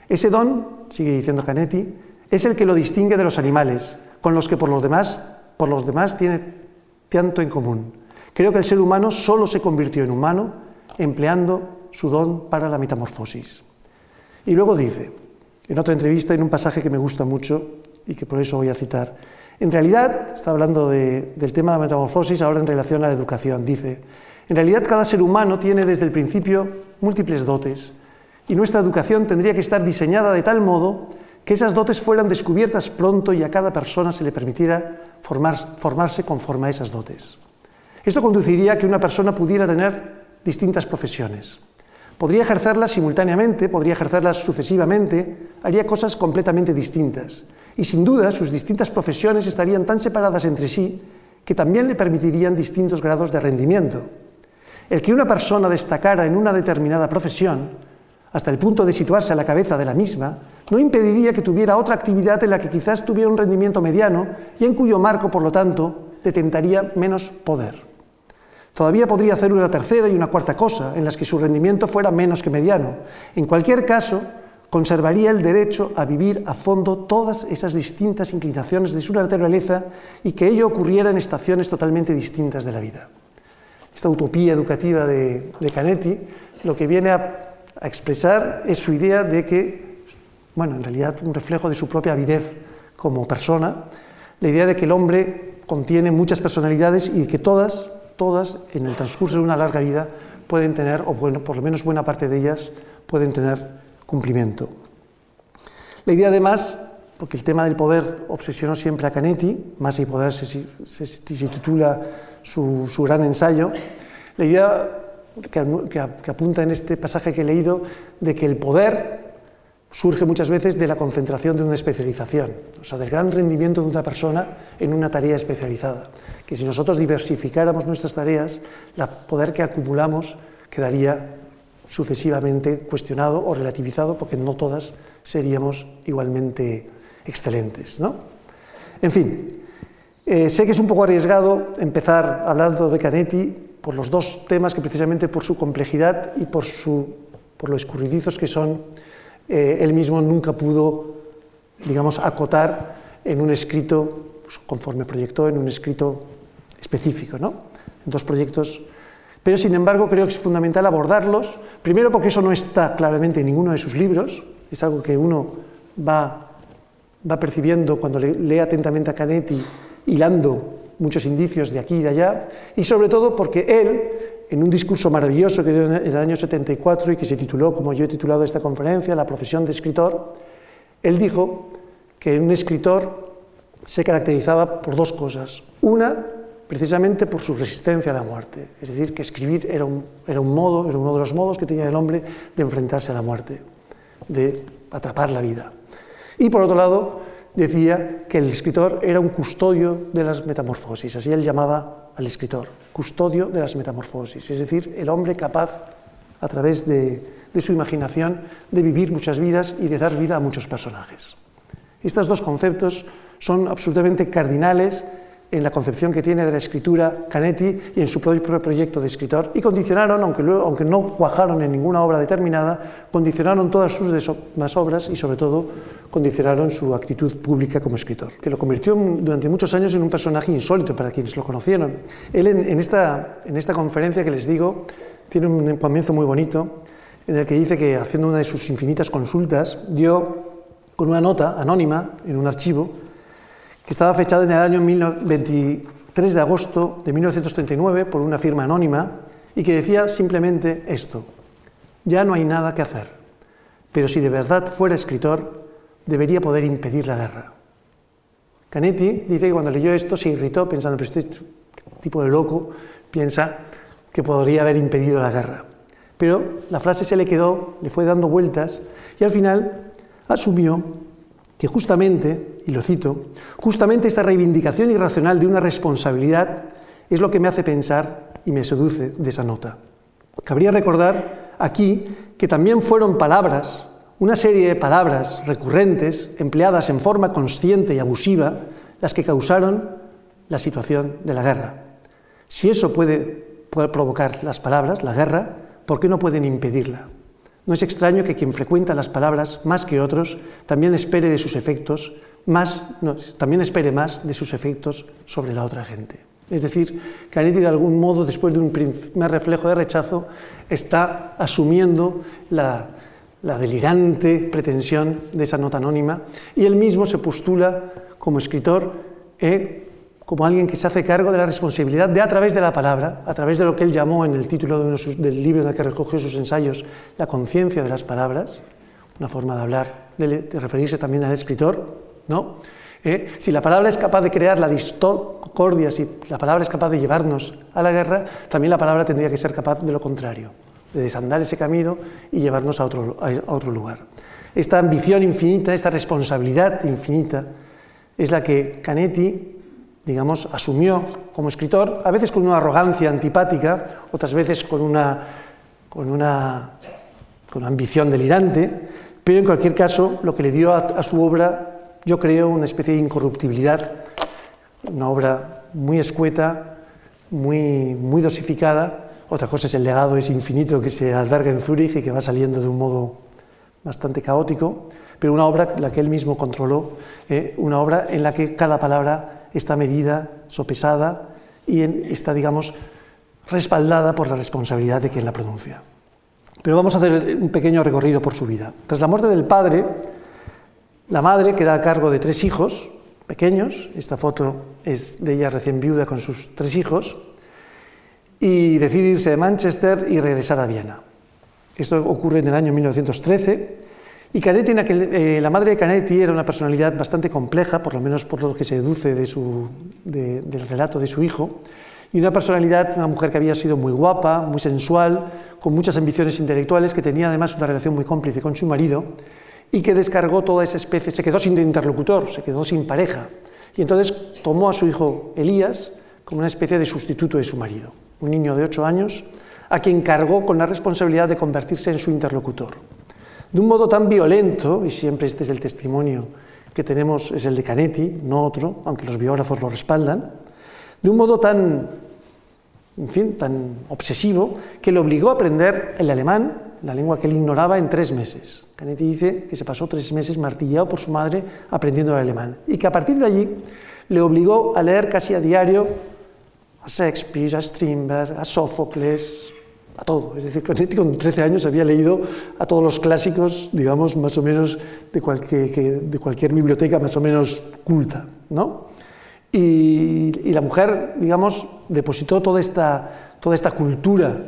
Ese don, sigue diciendo Canetti, es el que lo distingue de los animales, con los que por los demás, por los demás tiene tanto en común. Creo que el ser humano solo se convirtió en humano empleando su don para la metamorfosis. Y luego dice, en otra entrevista, en un pasaje que me gusta mucho y que por eso voy a citar, en realidad, está hablando del tema de la metamorfosis ahora en relación a la educación, dice, en realidad cada ser humano tiene desde el principio múltiples dotes y nuestra educación tendría que estar diseñada de tal modo que esas dotes fueran descubiertas pronto y a cada persona se le permitiera formarse conforme a esas dotes. Esto conduciría a que una persona pudiera tener distintas profesiones. Podría ejercerlas simultáneamente, podría ejercerlas sucesivamente, haría cosas completamente distintas. Y sin duda sus distintas profesiones estarían tan separadas entre sí que también le permitirían distintos grados de rendimiento. El que una persona destacara en una determinada profesión, hasta el punto de situarse a la cabeza de la misma, no impediría que tuviera otra actividad en la que quizás tuviera un rendimiento mediano y en cuyo marco, por lo tanto, detentaría menos poder. Todavía podría hacer una tercera y una cuarta cosa, en las que su rendimiento fuera menos que mediano. En cualquier caso, conservaría el derecho a vivir a fondo todas esas distintas inclinaciones de su naturaleza y que ello ocurriera en estaciones totalmente distintas de la vida. Esta utopía educativa de, Canetti lo que viene a, a expresar es su idea de que, bueno, en realidad un reflejo de su propia avidez como persona, la idea de que el hombre contiene muchas personalidades y que todas todas en el transcurso de una larga vida pueden tener, o bueno, por lo menos buena parte de ellas, pueden tener cumplimiento. La idea además, porque el tema del poder obsesionó siempre a Canetti, más y poder se, titula su, gran ensayo, la idea que apunta en este pasaje que he leído de que el poder surge muchas veces de la concentración de una especialización, o sea, del gran rendimiento de una persona en una tarea especializada. Que si nosotros diversificáramos nuestras tareas, el poder que acumulamos quedaría sucesivamente cuestionado o relativizado, porque no todas seríamos igualmente excelentes. ¿no? En fin, eh, sé que es un poco arriesgado empezar hablando de Canetti por los dos temas que precisamente por su complejidad y por, su, por lo escurridizos que son, eh, él mismo nunca pudo, digamos, acotar en un escrito, pues, conforme proyectó, en un escrito específico, ¿no? En dos proyectos. Pero, sin embargo, creo que es fundamental abordarlos, primero porque eso no está claramente en ninguno de sus libros, es algo que uno va, va percibiendo cuando lee atentamente a Canetti, hilando muchos indicios de aquí y de allá, y sobre todo porque él, en un discurso maravilloso que dio en el año 74 y que se tituló, como yo he titulado esta conferencia, La profesión de escritor, él dijo que un escritor se caracterizaba por dos cosas. Una, precisamente por su resistencia a la muerte, es decir, que escribir era un, modo, era uno de los modos que tenía el hombre de enfrentarse a la muerte, de atrapar la vida. Y por otro lado, decía que el escritor era un custodio de las metamorfosis, así él llamaba al escritor, custodio de las metamorfosis, es decir, el hombre capaz, a través de, su imaginación, de vivir muchas vidas y de dar vida a muchos personajes. Estos dos conceptos son absolutamente cardinales en la concepción que tiene de la escritura Canetti y en su propio proyecto de escritor, y condicionaron, aunque, no cuajaron en ninguna obra determinada, condicionaron todas sus demás obras y sobre todo condicionaron su actitud pública como escritor, que lo convirtió durante muchos años en un personaje insólito para quienes lo conocieron. Él en esta conferencia que les digo tiene un comienzo muy bonito en el que dice que haciendo una de sus infinitas consultas dio con una nota anónima en un archivo que estaba fechada en el año 23 de agosto de 1939 por una firma anónima y que decía simplemente esto, ya no hay nada que hacer, pero si de verdad fuera escritor, debería poder impedir la guerra. Canetti dice que cuando leyó esto se irritó pensando, pero este tipo de loco piensa que podría haber impedido la guerra. Pero la frase se le quedó, le fue dando vueltas y al final asumió que justamente, y lo cito, justamente esta reivindicación irracional de una responsabilidad es lo que me hace pensar y me seduce de esa nota. Cabría recordar aquí que también fueron palabras, una serie de palabras recurrentes, empleadas en forma consciente y abusiva, las que causaron la situación de la guerra. Si eso puede, provocar las palabras, la guerra, ¿por qué no pueden impedirla? No es extraño que quien frecuenta las palabras más que otros también espere de sus efectos también espere más de sus efectos sobre la otra gente. Es decir, Canetti de algún modo, después de un primer reflejo de rechazo, está asumiendo la, delirante pretensión de esa nota anónima y él mismo se postula como escritor eh, como alguien que se hace cargo de la responsabilidad de a través de la palabra, a través de lo que él llamó en el título del libro en el que recogió sus ensayos, la conciencia de las palabras, una forma de hablar, de, referirse también al escritor, ¿no? Eh, si la palabra es capaz de crear la discordia, si la palabra es capaz de llevarnos a la guerra, también la palabra tendría que ser capaz de lo contrario, de desandar ese camino y llevarnos a otro, lugar. Esta ambición infinita, esta responsabilidad infinita, es la que Canetti, digamos, asumió como escritor, a veces con una arrogancia antipática, otras veces con una, con una, con ambición delirante, pero en cualquier caso lo que le dio a su obra yo creo, una especie de incorruptibilidad, una obra muy escueta, muy, muy dosificada. Otra cosa es el legado es infinito que se alberga en Zúrich y que va saliendo de un modo bastante caótico, pero una obra la que él mismo controló, eh, una obra en la que cada palabra está medida, sopesada y está, digamos, respaldada por la responsabilidad de quien la pronuncia. Pero vamos a hacer un pequeño recorrido por su vida. Tras la muerte del padre, la madre queda a cargo de tres hijos pequeños, esta foto es de ella recién viuda con sus tres hijos, y decide irse de Manchester y regresar a Viena. Esto ocurre en el año 1913 y Canetti, eh, la madre de Canetti era una personalidad bastante compleja, por lo menos por lo que se deduce del relato de su hijo, y una personalidad, una mujer que había sido muy guapa, muy sensual, con muchas ambiciones intelectuales, que tenía además una relación muy cómplice con su marido, y que descargó toda esa especie, se quedó sin interlocutor, se quedó sin pareja. Y entonces tomó a su hijo Elías como una especie de sustituto de su marido, un niño de ocho años, a quien cargó con la responsabilidad de convertirse en su interlocutor. De un modo tan violento, y siempre este es el testimonio que tenemos, es el de Canetti, no otro, aunque los biógrafos lo respaldan, de un modo tan, en fin, tan obsesivo, que le obligó a aprender el alemán, la lengua que él ignoraba, en tres meses. Canetti dice que se pasó tres meses martillado por su madre aprendiendo el alemán y que a partir de allí le obligó a leer casi a diario a Shakespeare, a Strindberg, a Sófocles, a todo. Es decir, Canetti con 13 años había leído a todos los clásicos, digamos, más o menos de cualquier, biblioteca más o menos culta. ¿no? Y, la mujer, digamos, depositó toda esta cultura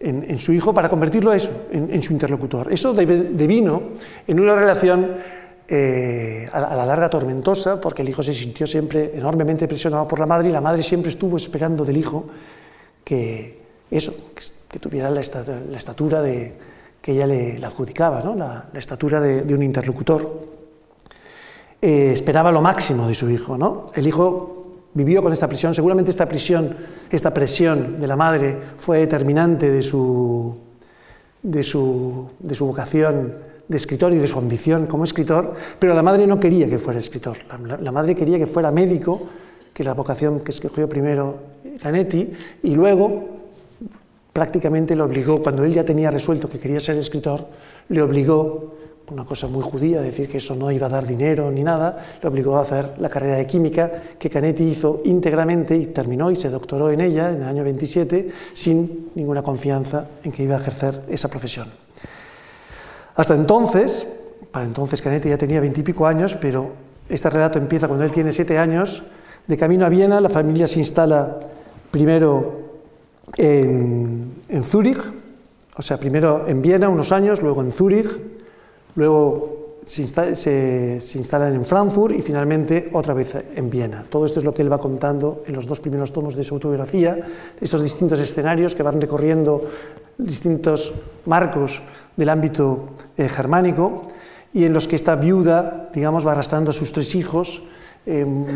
en, su hijo para convertirlo eso, en, su interlocutor. Eso devino en una relación eh, a, la larga tormentosa, porque el hijo se sintió siempre enormemente presionado por la madre y la madre siempre estuvo esperando del hijo que eso, que, tuviera la, estatura de, que ella le, adjudicaba, ¿no? la, estatura de, un interlocutor. Eh, esperaba lo máximo de su hijo. ¿no? El hijo vivió con esta presión. Seguramente esta presión, esta presión de la madre fue determinante de su, de su, de su vocación de escritor y de su ambición como escritor, pero la madre no quería que fuera escritor. La, madre quería que fuera médico, que la vocación que escogió primero Canetti, y luego prácticamente le obligó, cuando él ya tenía resuelto que quería ser escritor, le obligó una cosa muy judía, decir que eso no iba a dar dinero ni nada, le obligó a hacer la carrera de química que Canetti hizo íntegramente y terminó y se doctoró en ella en el año 27 sin ninguna confianza en que iba a ejercer esa profesión. Hasta entonces, para entonces Canetti ya tenía veintipico años, pero este relato empieza cuando él tiene siete años, de camino a Viena, la familia se instala primero en, en Zúrich, o sea, primero en Viena unos años, luego en Zúrich, luego se, instalan en Frankfurt y finalmente otra vez en Viena. Todo esto es lo que él va contando en los dos primeros tomos de su autobiografía, esos distintos escenarios que van recorriendo distintos marcos del ámbito eh, germánico y en los que esta viuda, digamos, va arrastrando a sus tres hijos, em,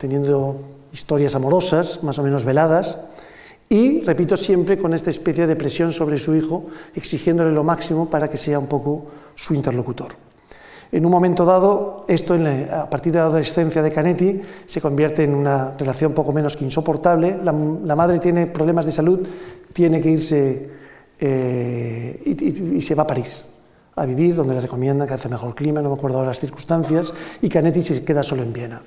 teniendo historias amorosas, más o menos veladas, y, repito, siempre con esta especie de presión sobre su hijo, exigiéndole lo máximo para que sea un poco su interlocutor. En un momento dado, esto a partir de la adolescencia de Canetti se convierte en una relación poco menos que insoportable. La, madre tiene problemas de salud, tiene que irse eh, y, se va a París a vivir, donde le recomiendan que hace mejor clima, no me acuerdo ahora las circunstancias, y Canetti se queda solo en Viena.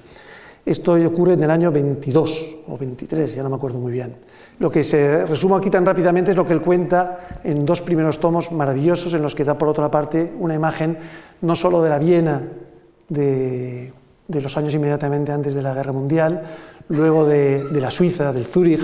Esto ocurre en el año 22 o 23, ya no me acuerdo muy bien. Lo que se resumo aquí tan rápidamente es lo que él cuenta en dos primeros tomos maravillosos en los que da por otra parte una imagen no solo de la Viena de, los años inmediatamente antes de la Guerra Mundial, luego de, de la Suiza, del Zúrich,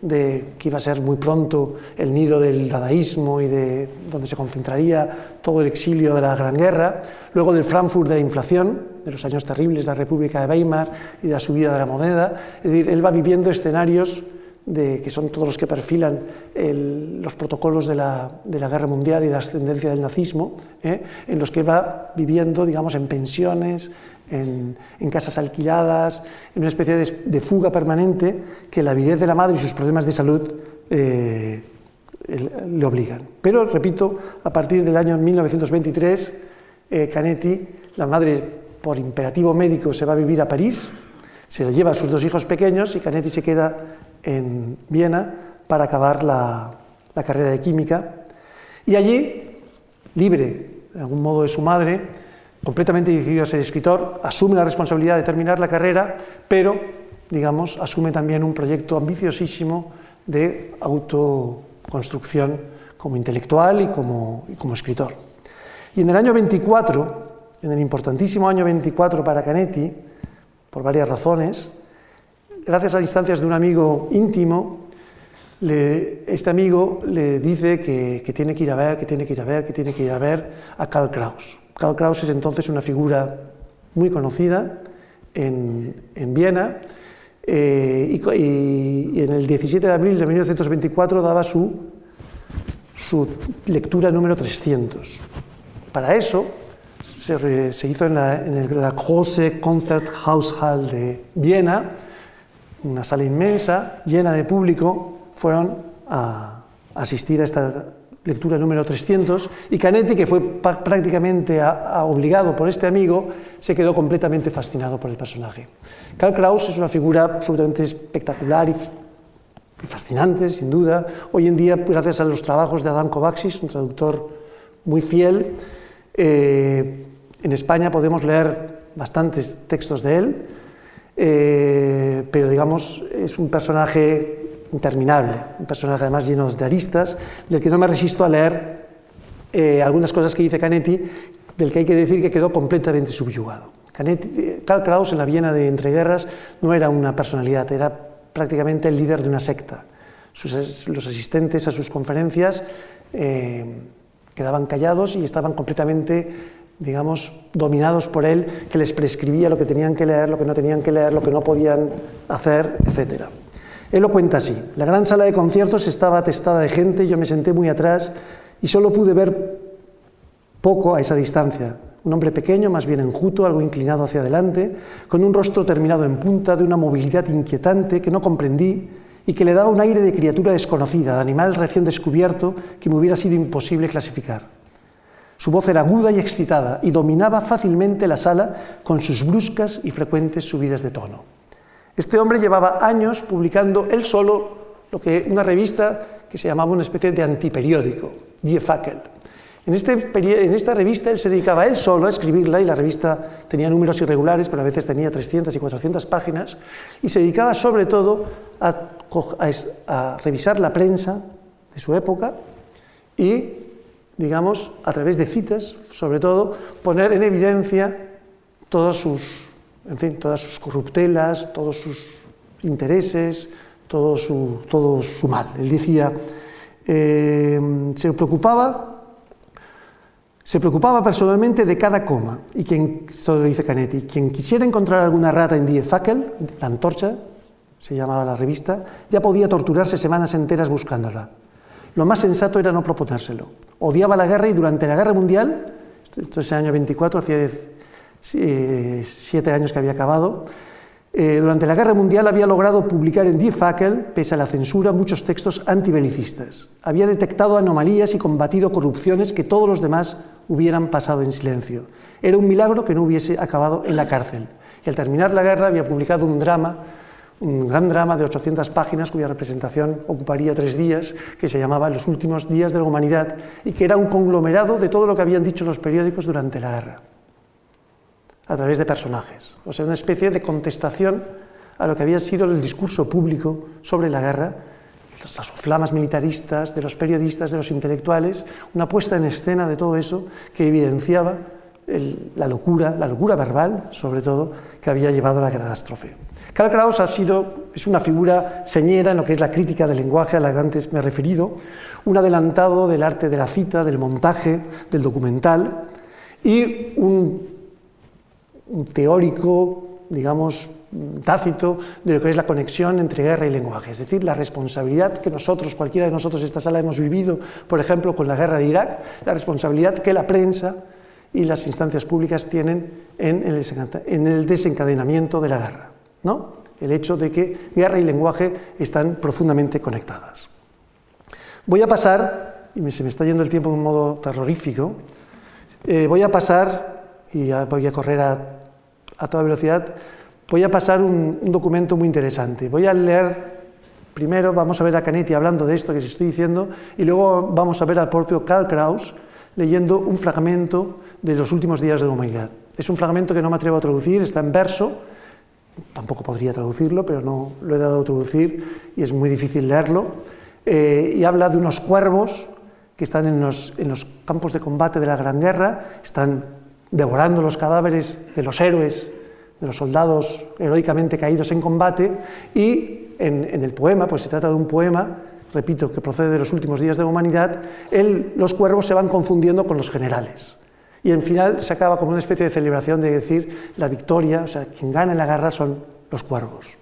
de que iba a ser muy pronto el nido del dadaísmo y de donde se concentraría todo el exilio de la Gran Guerra, luego del Frankfurt de la inflación, de los años terribles de la República de Weimar y de la subida de la moneda, es decir, él va viviendo escenarios de, que son todos los que perfilan los protocolos de la, de la, Guerra Mundial y de la ascendencia del nazismo, ¿eh? en los que va viviendo, digamos, en pensiones, en, casas alquiladas, en una especie de, fuga permanente que la avidez de la madre y sus problemas de salud eh, le obligan. Pero, repito, a partir del año 1923, eh, Canetti, la madre por imperativo médico se va a vivir a París, se le lleva a sus dos hijos pequeños y Canetti se queda en Viena para acabar la, la carrera de química. Y allí, libre de algún modo de su madre, completamente decidido a ser escritor, asume la responsabilidad de terminar la carrera, pero, digamos, asume también un proyecto ambiciosísimo de autoconstrucción como intelectual y como, como escritor. Y en el año 24, en el importantísimo año 24 para Canetti, por varias razones, gracias a instancias de un amigo íntimo, este amigo le dice que, tiene que ir a ver, que tiene que ir a ver, que tiene que ir a ver a Karl Kraus. Karl Kraus es entonces una figura muy conocida en, Viena eh, y, en el 17 de abril de 1924 daba su, su lectura número 300. Para eso se, hizo en la, en el, Große de Viena, una sala inmensa, llena de público, fueron a asistir a esta lectura número 300, y Canetti, que fue prácticamente obligado por este amigo, se quedó completamente fascinado por el personaje. Karl Kraus es una figura absolutamente espectacular y, fascinante, sin duda. Hoy en día, gracias a los trabajos de Adam Kovacs, un traductor muy fiel, eh, en España podemos leer bastantes textos de él, eh, pero digamos, es un personaje interminable, un personaje además lleno de aristas, del que no me resisto a leer eh, algunas cosas que dice Canetti, del que hay que decir que quedó completamente subyugado. Canetti, Karl Kraus en la Viena de entreguerras no era una personalidad, era prácticamente el líder de una secta. los asistentes a sus conferencias eh, quedaban callados y estaban completamente digamos, dominados por él, que les prescribía lo que tenían que leer, lo que no tenían que leer, lo que no podían hacer, etcétera. Él lo cuenta así. La gran sala de conciertos estaba atestada de gente, yo me senté muy atrás y solo pude ver poco a esa distancia. Un hombre pequeño, más bien enjuto, algo inclinado hacia adelante, con un rostro terminado en punta, de una movilidad inquietante que no comprendí y que le daba un aire de criatura desconocida, de animal recién descubierto que me hubiera sido imposible clasificar. Su voz era aguda y excitada y dominaba fácilmente la sala con sus bruscas y frecuentes subidas de tono. Este hombre llevaba años publicando él solo lo que una revista que se llamaba una especie de antiperiódico, Die Fackel. En, este, esta revista él se dedicaba él solo a escribirla y la revista tenía números irregulares, pero a veces tenía 300 y 400 páginas, y se dedicaba sobre todo a, a revisar la prensa de su época y, digamos, a través de citas, sobre todo, poner en evidencia todos sus en fin, todas sus corruptelas, todos sus intereses, todo su, todo su mal. Él decía, eh, se preocupaba se preocupaba personalmente de cada coma, y quien, esto lo dice Canetti, quien quisiera encontrar alguna rata en Die Fackel, la antorcha, se llamaba la revista, ya podía torturarse semanas enteras buscándola. Lo más sensato era no proponérselo. Odiaba la guerra y durante la guerra mundial, esto es el año 24, hacía siete años que había acabado, eh, durante la Guerra Mundial había logrado publicar en Die Fackel, pese a la censura, muchos textos antibelicistas. Había detectado anomalías y combatido corrupciones que todos los demás hubieran pasado en silencio. Era un milagro que no hubiese acabado en la cárcel. Y al terminar la guerra había publicado un drama, un gran drama de 800 páginas cuya representación ocuparía tres días, que se llamaba Los últimos días de la humanidad y que era un conglomerado de todo lo que habían dicho los periódicos durante la guerra. a través de personajes. O sea, una especie de contestación a lo que había sido el discurso público sobre la guerra, las flamas militaristas, de los periodistas, de los intelectuales, una puesta en escena de todo eso que evidenciaba la locura, la locura verbal, sobre todo, que había llevado a la catástrofe. Karl Kraus ha sido, es una figura señera en lo que es la crítica del lenguaje a la que antes me he referido, un adelantado del arte de la cita, del montaje, del documental y un, un teórico, digamos, tácito de lo que es la conexión entre guerra y lenguaje, es decir, la responsabilidad que nosotros, cualquiera de nosotros en esta sala hemos vivido, por ejemplo, con la guerra de Irak, la responsabilidad que la prensa y las instancias públicas tienen en el desencadenamiento de la guerra. ¿No? El hecho de que guerra y lenguaje están profundamente conectadas. Voy a pasar, y se me está yendo el tiempo de un modo terrorífico, eh, voy a pasar, y voy a correr a, toda velocidad, voy a pasar un, documento muy interesante. Voy a leer, primero vamos a ver a Canetti hablando de esto que os estoy diciendo, y luego vamos a ver al propio Karl Kraus leyendo un fragmento de los últimos días de la humanidad. Es un fragmento que no me atrevo a traducir, está en verso, tampoco podría traducirlo, pero no lo he dado a traducir y es muy difícil leerlo, eh, y habla de unos cuervos que están en los, campos de combate de la Gran Guerra, están devorando los cadáveres de los héroes, de los soldados heroicamente caídos en combate, y en, el poema, pues se trata de un poema, repito, que procede de los últimos días de la humanidad, los cuervos se van confundiendo con los generales. Y en final se acaba como una especie de celebración de decir la victoria, o sea, quien gana en la guerra son los cuervos.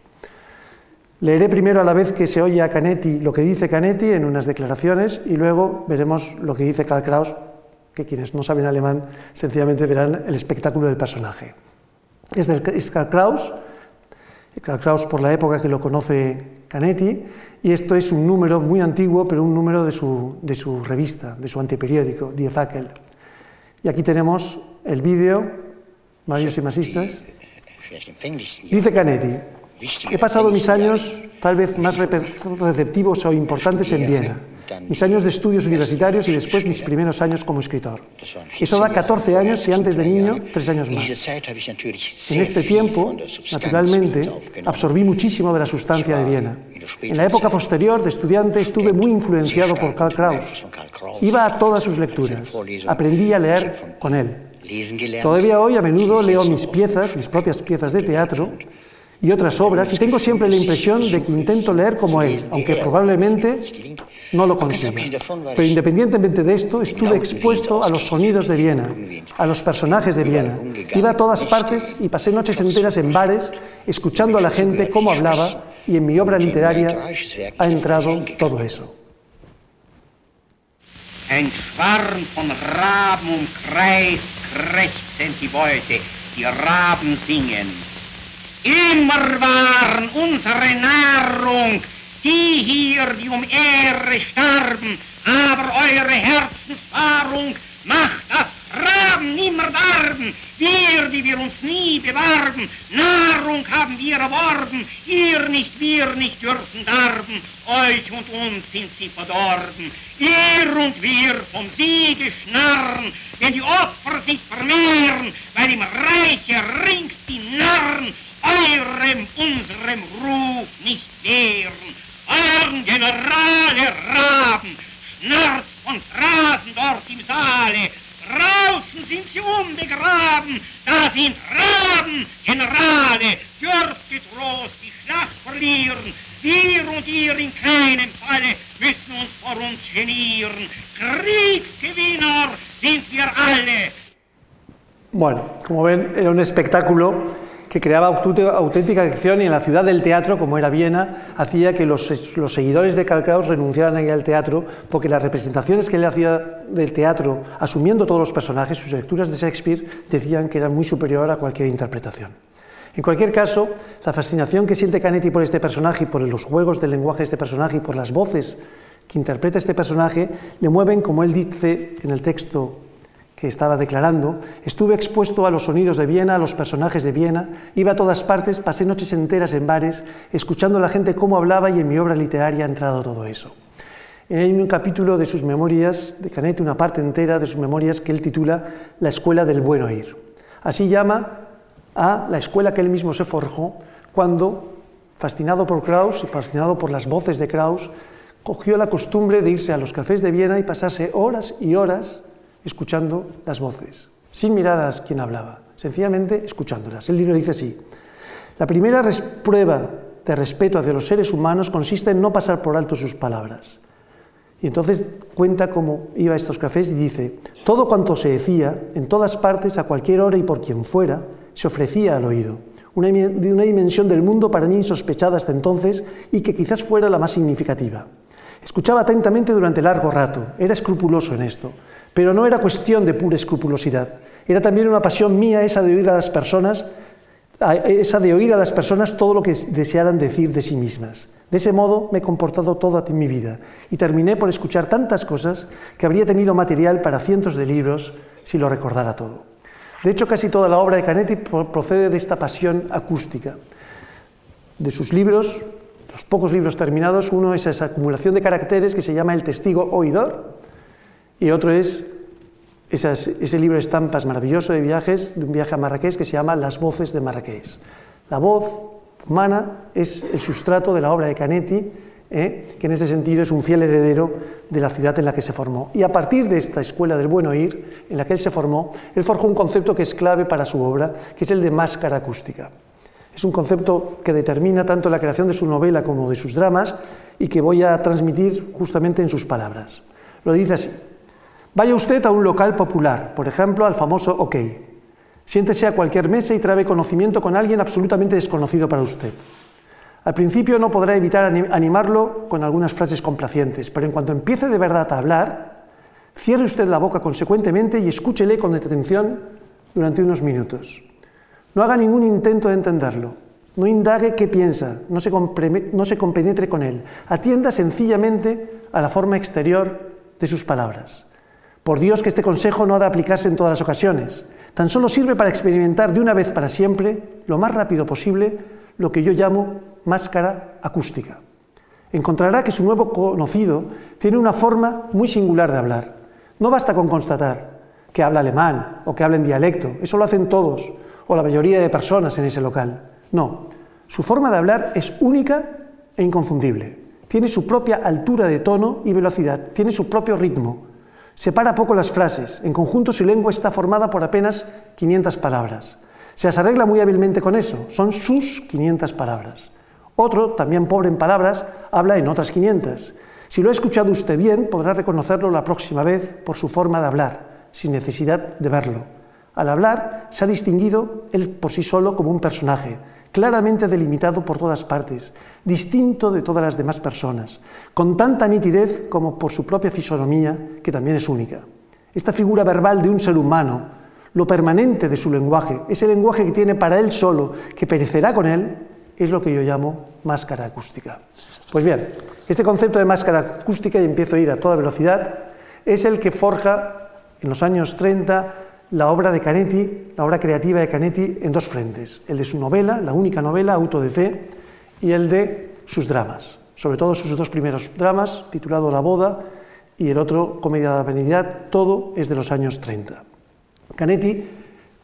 Leeré primero a la vez que se oye a Canetti lo que dice Canetti en unas declaraciones y luego veremos lo que dice Karl Kraus, que quienes no saben alemán sencillamente verán el espectáculo del personaje. Es, Karl Kraus, Karl Kraus por la época que lo conoce Canetti, y esto es un número muy antiguo, pero un número de su, de su revista, de su anteperiódico, Die Fackel. Y aquí tenemos el vídeo, Marios y Masistas. Dice Canetti, he pasado mis años tal vez más receptivos o importantes en Viena, mis años de estudios universitarios y después mis primeros años como escritor. Eso da 14 años y antes de niño, 3 años más. En este tiempo, naturalmente, absorbí muchísimo de la sustancia de Viena. En la época posterior de estudiante estuve muy influenciado por Karl Kraus. Iba a todas sus lecturas, aprendí a leer con él. Todavía hoy a menudo leo mis piezas, mis propias piezas de teatro, y otras obras, y tengo siempre la impresión de que intento leer como él, aunque probablemente no lo consiga. Pero independientemente de esto, estuve expuesto a los sonidos de Viena, a los personajes de Viena. Iba a todas partes y pasé noches enteras en bares, escuchando a la gente cómo hablaba, y en mi obra literaria ha entrado todo eso. Ein Schwarm von Raben und Kreis krächzen die Beute, die Raben singen. Immer waren unsere Nahrung die hier, die um Ehre starben, aber eure Herzenswahrung macht das Raben nimmer darben. Wir, die wir uns nie bewarben, Nahrung haben wir erworben, ihr nicht, wir nicht dürfen darben, euch und uns sind sie verdorben. Ihr und wir vom Siege schnarren, wenn die Opfer sich vermehren, weil im Reiche rings die Narren eurem, unserem Ruf nicht wehren. Euren Generale Raben, Schnarz und Rasen dort im Saale, draußen sind sie unbegraben, da sind Raben, Generale, dürft getrost die Schlacht verlieren, wir und ihr in keinem Falle müssen uns vor uns genieren, Kriegsgewinner sind wir alle. Bueno, como ven, era un espectáculo que creaba auténtica acción y en la ciudad del teatro, como era Viena, hacía que los, seguidores de Karl renunciaran a ir al teatro porque las representaciones que él hacía del teatro, asumiendo todos los personajes, sus lecturas de Shakespeare, decían que eran muy superior a cualquier interpretación. En cualquier caso, la fascinación que siente Canetti por este personaje y por los juegos del lenguaje de este personaje y por las voces que interpreta este personaje le mueven, como él dice en el texto que estaba declarando, estuve expuesto a los sonidos de Viena, a los personajes de Viena, iba a todas partes, pasé noches enteras en bares, escuchando a la gente cómo hablaba y en mi obra literaria ha entrado todo eso. Hay un capítulo de sus memorias, de Canetti, una parte entera de sus memorias que él titula La escuela del buen oír. Así llama a la escuela que él mismo se forjó cuando, fascinado por Krauss y fascinado por las voces de Krauss, cogió la costumbre de irse a los cafés de Viena y pasarse horas y horas escuchando las voces, sin mirar a quien hablaba, sencillamente escuchándolas. El libro dice así, la primera prueba de respeto hacia los seres humanos consiste en no pasar por alto sus palabras. Y entonces cuenta cómo iba a estos cafés y dice, todo cuanto se decía, en todas partes, a cualquier hora y por quien fuera, se ofrecía al oído, de una dimensión del mundo para mí insospechada hasta entonces y que quizás fuera la más significativa. Escuchaba atentamente durante largo rato, era escrupuloso en esto, pero no era cuestión de pura escrupulosidad, era también una pasión mía esa de oír a las personas, esa de oír a las personas todo lo que desearan decir de sí mismas. De ese modo me he comportado toda mi vida y terminé por escuchar tantas cosas que habría tenido material para cientos de libros si lo recordara todo. De hecho, casi toda la obra de Canetti procede de esta pasión acústica. De sus libros, los pocos libros terminados, uno es esa acumulación de caracteres que se llama El testigo oidor y otro es ese libro de estampas maravilloso de viajes, de un viaje a Marrakech que se llama Las voces de Marrakech. La voz humana es el sustrato de la obra de Canetti, ¿eh? que en este sentido es un fiel heredero de la ciudad en la que se formó. Y a partir de esta escuela del buen oír, en la que él se formó, él forjó un concepto que es clave para su obra, que es el de máscara acústica. Es un concepto que determina tanto la creación de su novela como de sus dramas y que voy a transmitir justamente en sus palabras. Lo dice así. Vaya usted a un local popular, por ejemplo, al famoso OK. Siéntese a cualquier mesa y trabe conocimiento con alguien absolutamente desconocido para usted. Al principio no podrá evitar animarlo con algunas frases complacientes, pero en cuanto empiece de verdad a hablar, cierre usted la boca consecuentemente y escúchele con atención durante unos minutos. No haga ningún intento de entenderlo, no indague qué piensa, no se, no se compenetre con él, atienda sencillamente a la forma exterior de sus palabras. Por Dios que este consejo no ha de aplicarse en todas las ocasiones. Tan solo sirve para experimentar de una vez para siempre, lo más rápido posible, lo que yo llamo máscara acústica. Encontrará que su nuevo conocido tiene una forma muy singular de hablar. No basta con constatar que habla alemán o que habla en dialecto, eso lo hacen todos o la mayoría de personas en ese local. No, su forma de hablar es única e inconfundible. Tiene su propia altura de tono y velocidad, tiene su propio ritmo, Separa poco las frases. En conjunto su lengua está formada por apenas 500 palabras. Se las arregla muy hábilmente con eso. Son sus 500 palabras. Otro, también pobre en palabras, habla en otras 500. Si lo ha escuchado usted bien, podrá reconocerlo la próxima vez por su forma de hablar, sin necesidad de verlo. Al hablar, se ha distinguido él por sí solo como un personaje, claramente delimitado por todas partes, distinto de todas las demás personas, con tanta nitidez como por su propia fisonomía, que también es única. Esta figura verbal de un ser humano, lo permanente de su lenguaje, ese lenguaje que tiene para él solo, que perecerá con él, es lo que yo llamo máscara acústica. Pues bien, este concepto de máscara acústica, y empiezo a ir a toda velocidad, es el que forja en los años 30 la obra de Canetti, la obra creativa de Canetti en dos frentes, el de su novela, la única novela, Auto de Fe, y el de sus dramas, sobre todo sus dos primeros dramas, titulado La boda y el otro Comedia de la Vanidad, todo es de los años 30. Canetti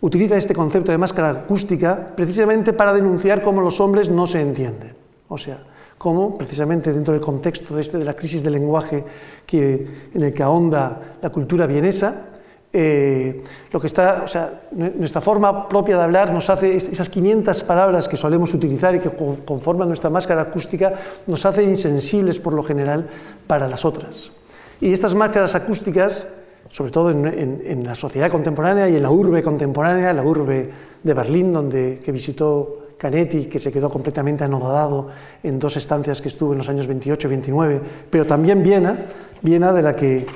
utiliza este concepto de máscara acústica precisamente para denunciar cómo los hombres no se entienden, o sea, cómo precisamente dentro del contexto de, este, de la crisis del lenguaje que, en el que ahonda la cultura vienesa, eh, lo que está, o sea, nuestra forma propia de hablar nos hace, esas 500 palabras que solemos utilizar y que conforman nuestra máscara acústica, nos hace insensibles por lo general para las otras. Y estas máscaras acústicas, sobre todo en, la sociedad contemporánea y en la urbe contemporánea, la urbe de Berlín, donde, que visitó Canetti, que se quedó completamente anodado en dos estancias que estuvo en los años 28 y 29, pero también Viena, Viena de la que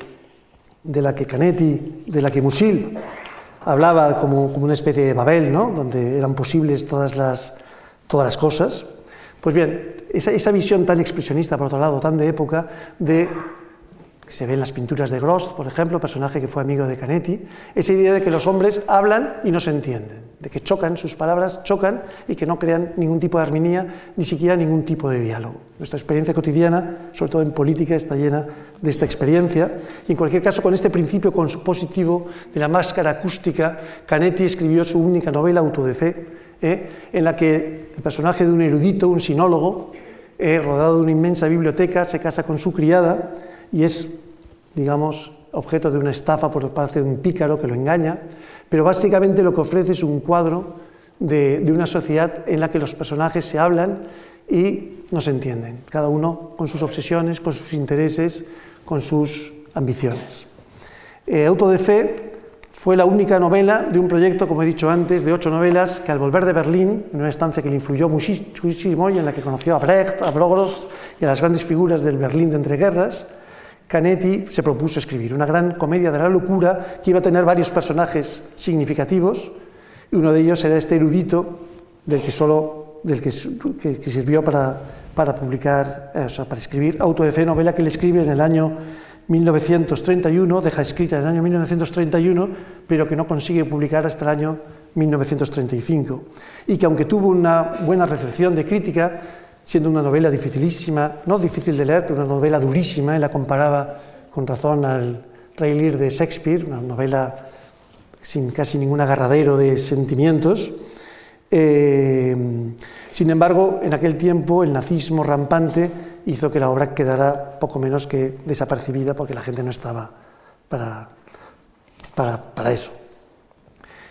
de la que Canetti, de la que Musil hablaba como, una especie de Babel, ¿no? donde eran posibles todas las, todas las cosas. Pues bien, esa, esa, visión tan expresionista, por otro lado, tan de época, de que se ve en las pinturas de Gross, por ejemplo, personaje que fue amigo de Canetti, esa idea de que los hombres hablan y no se entienden. de que chocan, sus palabras chocan y que no crean ningún tipo de armonía, ni siquiera ningún tipo de diálogo. Nuestra experiencia cotidiana, sobre todo en política, está llena de esta experiencia y en cualquier caso con este principio positivo de la máscara acústica, Canetti escribió su única novela, Auto de Fe, ¿eh? en la que el personaje de un erudito, un sinólogo, eh, rodado de una inmensa biblioteca, se casa con su criada y es, digamos, objeto de una estafa por parte de un pícaro que lo engaña, pero básicamente lo que ofrece es un cuadro de, una sociedad en la que los personajes se hablan y no se entienden, cada uno con sus obsesiones, con sus intereses, con sus ambiciones. Eh, Auto de Fe fue la única novela de un proyecto, como he dicho antes, de ocho novelas que al volver de Berlín, en una estancia que le influyó muchísimo y en la que conoció a Brecht, a Brogros y a las grandes figuras del Berlín de entreguerras, Canetti se propuso escribir una gran comedia de la locura que iba a tener varios personajes significativos y uno de ellos era este erudito del que solo del que, sirvió para, para publicar, eh, o sea, para escribir Auto de Fe, novela que le escribe en el año 1931, deja escrita en el año 1931, pero que no consigue publicar hasta el año 1935. Y que aunque tuvo una buena recepción de crítica, siendo una novela dificilísima, no difícil de leer, pero una novela durísima, y la comparaba con razón al Rey Lear de Shakespeare, una novela sin casi ningún agarradero de sentimientos. Eh, sin embargo, en aquel tiempo el nazismo rampante hizo que la obra quedara poco menos que desapercibida porque la gente no estaba para, para, para eso.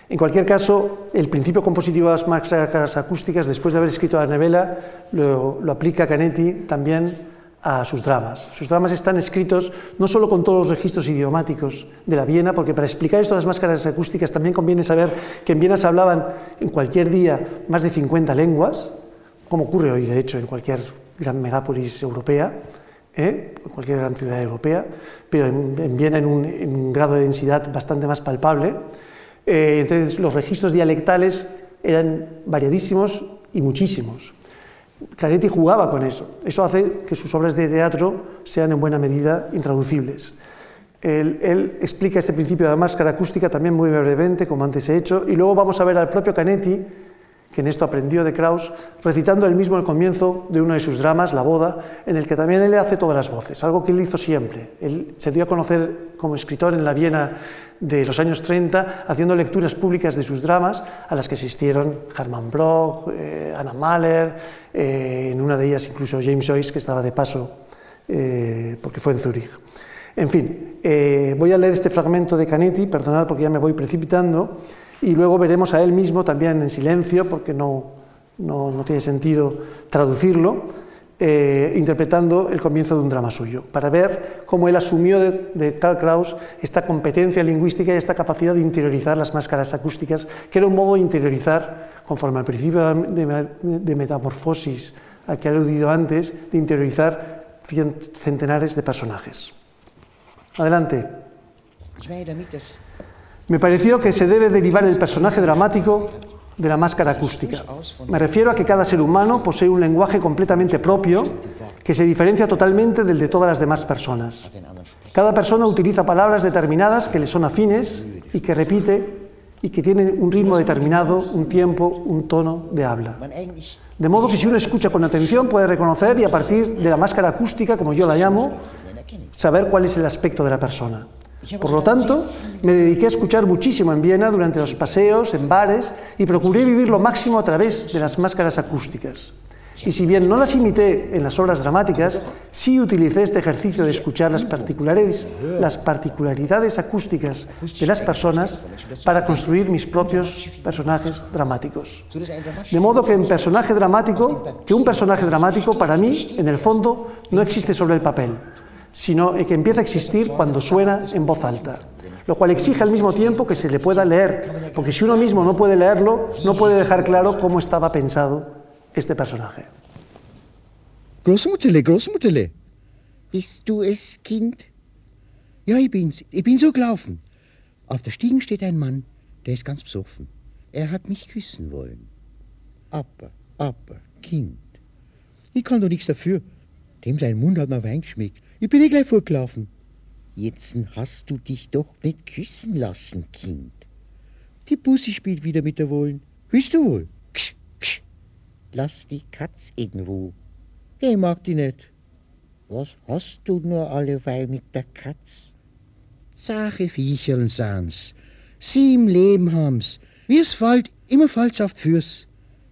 En cualquier caso, el principio compositivo de las máscaras acústicas, después de haber escrito la novela, lo, aplica Canetti también a sus dramas. Sus dramas están escritos no solo con todos los registros idiomáticos de la Viena, porque para explicar esto de las máscaras acústicas también conviene saber que en Viena se hablaban en cualquier día más de 50 lenguas, como ocurre hoy de hecho en cualquier gran megápolis europea, ¿eh? cualquier gran ciudad europea, pero en, Viena en un grado de densidad bastante más palpable. Eh, entonces, los registros dialectales eran variadísimos y muchísimos. Canetti jugaba con eso. Eso hace que sus obras de teatro sean en buena medida intraducibles. Él, explica este principio de la máscara acústica también muy brevemente, como antes he hecho, y luego vamos a ver al propio Canetti que en esto aprendió de Krauss, recitando él mismo el comienzo de uno de sus dramas, La boda, en el que también él hace todas las voces, algo que él hizo siempre. Él se dio a conocer como escritor en la Viena de los años 30, haciendo lecturas públicas de sus dramas, a las que asistieron Hermann Brock, eh, Anna Mahler, eh, en una de ellas incluso James Joyce, que estaba de paso eh, porque fue en Zúrich. En fin, voy a leer este fragmento de Canetti, perdonad porque ya me voy precipitando, y luego veremos a él mismo también en silencio, porque no, no, tiene sentido traducirlo, eh, interpretando el comienzo de un drama suyo, para ver cómo él asumió de, Karl Kraus esta competencia lingüística y esta capacidad de interiorizar las máscaras acústicas, que era un modo de interiorizar, conforme al principio de, de metamorfosis al que he aludido antes, de interiorizar centenares de personajes. Adelante. Me pareció que se debe derivar el personaje dramático de la máscara acústica. Me refiero a que cada ser humano posee un lenguaje completamente propio que se diferencia totalmente del de todas las demás personas. Cada persona utiliza palabras determinadas que le son afines y que repite y que tienen un ritmo determinado, un tiempo, un tono de habla. De modo que si uno escucha con atención puede reconocer y a partir de la máscara acústica, como yo la llamo, saber cuál es el aspecto de la persona. Por lo tanto, me dediqué a escuchar muchísimo en Viena durante los paseos, en bares, y procuré vivir lo máximo a través de las máscaras acústicas. Y si bien no las imité en las obras dramáticas, sí utilicé este ejercicio de escuchar las particularidades, las particularidades acústicas de las personas para construir mis propios personajes dramáticos. De modo que un personaje dramático, que un personaje dramático para mí, en el fondo, no existe sobre el papel, sino que empieza a existir cuando suena en voz alta, lo cual exige al mismo tiempo que se le pueda leer, porque si uno mismo no puede leerlo, no puede dejar claro cómo estaba pensado este personaje. Großmuttele, Großmuttele. Bist du es, Kind? Ja, ich bin's. Ich bin so gelaufen. Auf der Stiegen steht ein Mann, der ist ganz besoffen. Er hat mich küssen wollen. Aber, aber, Kind. Ich kann doch nichts dafür. Dem sein Mund hat nach Wein geschmeckt. Ich bin eh gleich vorgelaufen. Jetzt hast du dich doch nicht küssen lassen, Kind. Die Bussi spielt wieder mit der Wollen. Willst du wohl? Ksch, ksch. Lass die Katz in Ruhe. Der mag die nicht. Was hast du nur alleweil mit der Katz? Sache Viecherln sahen's. Sie im Leben haben's. Wie es fällt, immer fallt's auf Fürs.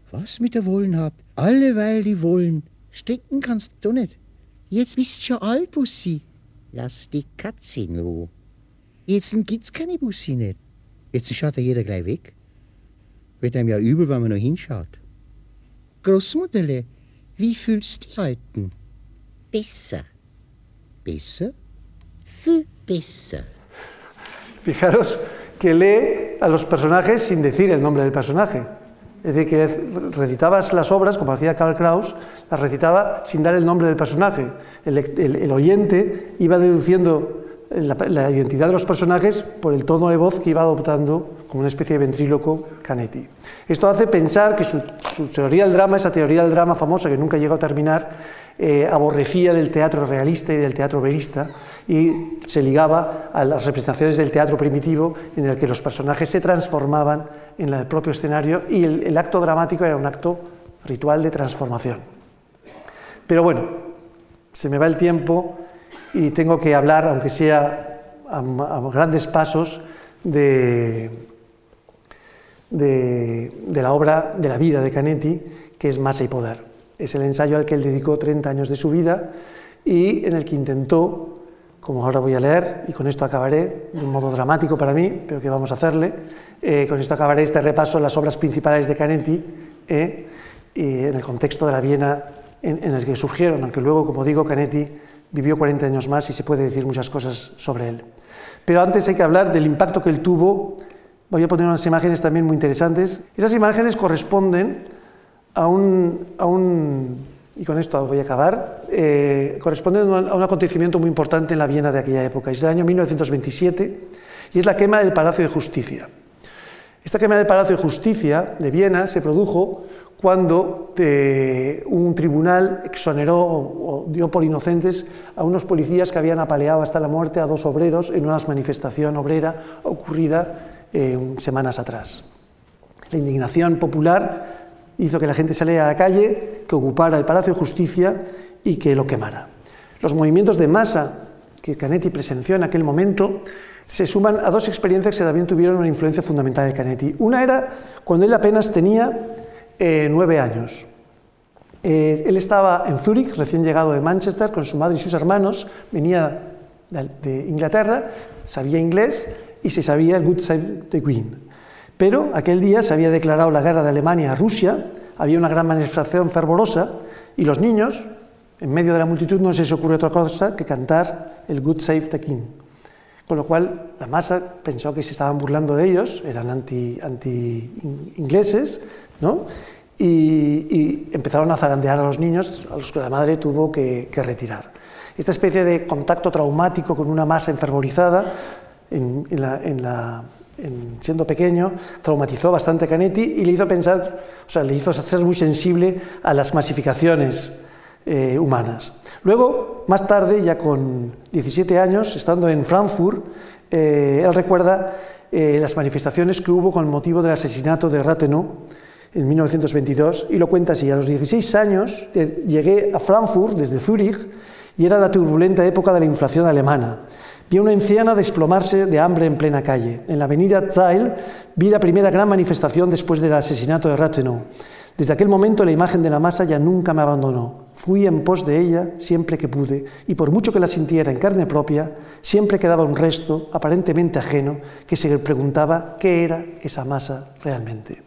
Was mit der Wollen habt, alleweil die Wollen. Stricken kannst du nicht. Jetzt bist schon alt, Bussi. Lass die Katze in Ruhe. Jetzt gibt's keine Bussi nicht. Jetzt schaut ja jeder gleich weg. Wird einem ja übel, wenn man noch hinschaut. Großmutterle, wie fühlst du dich heute? Besser. Besser? Viel besser. Fijaros que lee a los personajes sin decir el nombre del personaje. Es decir, que recitabas las obras, como hacía Karl Kraus, las recitaba sin dar el nombre del personaje. El, oyente iba deduciendo la identidad de los personajes por el tono de voz que iba adoptando como una especie de ventríloco Canetti. Esto hace pensar que su, teoría del drama, esa teoría del drama famosa que nunca llegó a terminar, eh, aborrecía del teatro realista y del teatro verista y se ligaba a las representaciones del teatro primitivo en el que los personajes se transformaban en el propio escenario y el, acto dramático era un acto ritual de transformación. Pero bueno, se me va el tiempo y tengo que hablar, aunque sea a grandes pasos, de, de, la obra de la vida de Canetti, que es Masa y Poder. Es el ensayo al que él dedicó 30 años de su vida y en el que intentó, como ahora voy a leer, y con esto acabaré, de un modo dramático para mí, pero que vamos a hacerle, eh, con esto acabaré este repaso de las obras principales de Canetti eh, y en el contexto de la Viena en, en el que surgieron, aunque luego, como digo, Canetti vivió 40 años más y se puede decir muchas cosas sobre él. Pero antes hay que hablar del impacto que él tuvo. Voy a poner unas imágenes también muy interesantes. Esas imágenes corresponden a un, a un y con esto voy a acabar, eh, a un acontecimiento muy importante en la Viena de aquella época. Es el año 1927 y es la quema del Palacio de Justicia. Esta quema del Palacio de Justicia de Viena se produjo cuando eh, un tribunal exoneró o, dio por inocentes a unos policías que habían apaleado hasta la muerte a dos obreros en una manifestación obrera ocurrida eh, semanas atrás. La indignación popular hizo que la gente saliera a la calle, que ocupara el Palacio de Justicia y que lo quemara. Los movimientos de masa que Canetti presenció en aquel momento se suman a dos experiencias que también tuvieron una influencia fundamental en Canetti. Una era cuando él apenas tenía eh, nueve años. Eh, él estaba en Zúrich, recién llegado de Manchester, con su madre y sus hermanos, venía de, de Inglaterra, sabía inglés y se sabía el Good Save the Queen. Pero aquel día se había declarado la guerra de Alemania a Rusia, había una gran manifestación fervorosa y los niños, en medio de la multitud, no se les ocurrió otra cosa que cantar el Good Save the King. Con lo cual la masa pensó que se estaban burlando de ellos, eran anti-ingleses, anti ¿no? Y, y, empezaron a zarandear a los niños, a los que la madre tuvo que, que retirar. Esta especie de contacto traumático con una masa enfervorizada en, siendo pequeño traumatizó bastante a Canetti y le hizo pensar, o sea, le hizo ser muy sensible a las masificaciones eh, humanas. Luego, más tarde, ya con 17 años, estando en Frankfurt, eh, él recuerda eh, las manifestaciones que hubo con motivo del asesinato de Rathenow en 1922 y lo cuenta así. A los 16 años llegué a Frankfurt desde Zúrich y era la turbulenta época de la inflación alemana. Vi a una anciana desplomarse de hambre en plena calle. En la avenida Zeil vi la primera gran manifestación después del asesinato de Rathenow. Desde aquel momento la imagen de la masa ya nunca me abandonó. Fui en pos de ella siempre que pude y por mucho que la sintiera en carne propia, siempre quedaba un resto aparentemente ajeno que se preguntaba qué era esa masa realmente.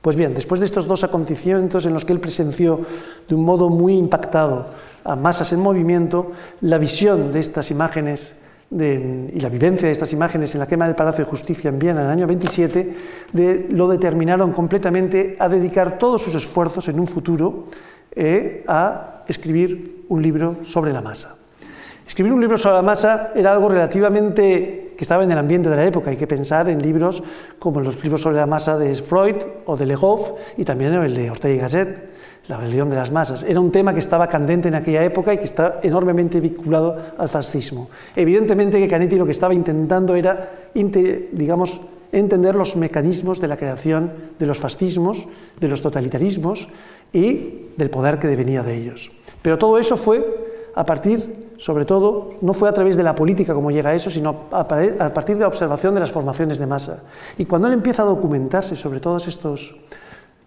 Pues bien, después de estos dos acontecimientos en los que él presenció de un modo muy impactado a masas en movimiento, la visión de estas imágenes y la vivencia de estas imágenes en la quema del Palacio de Justicia en Viena en el año 27 de, lo determinaron completamente a dedicar todos sus esfuerzos en un futuro eh, a escribir un libro sobre la masa. Escribir un libro sobre la masa era algo relativamente que estaba en el ambiente de la época. Hay que pensar en libros como los libros sobre la masa de Freud o de Legoff y también el de Ortega y Gasset, La rebelión de las masas. Era un tema que estaba candente en aquella época y que está enormemente vinculado al fascismo. Evidentemente que Canetti lo que estaba intentando era, digamos, entender los mecanismos de la creación de los fascismos, de los totalitarismos y del poder que devenía de ellos. Pero todo eso fue a partir, sobre todo, no fue a través de la política como llega a eso, sino a partir de la observación de las formaciones de masa. Y cuando él empieza a documentarse sobre todos estos,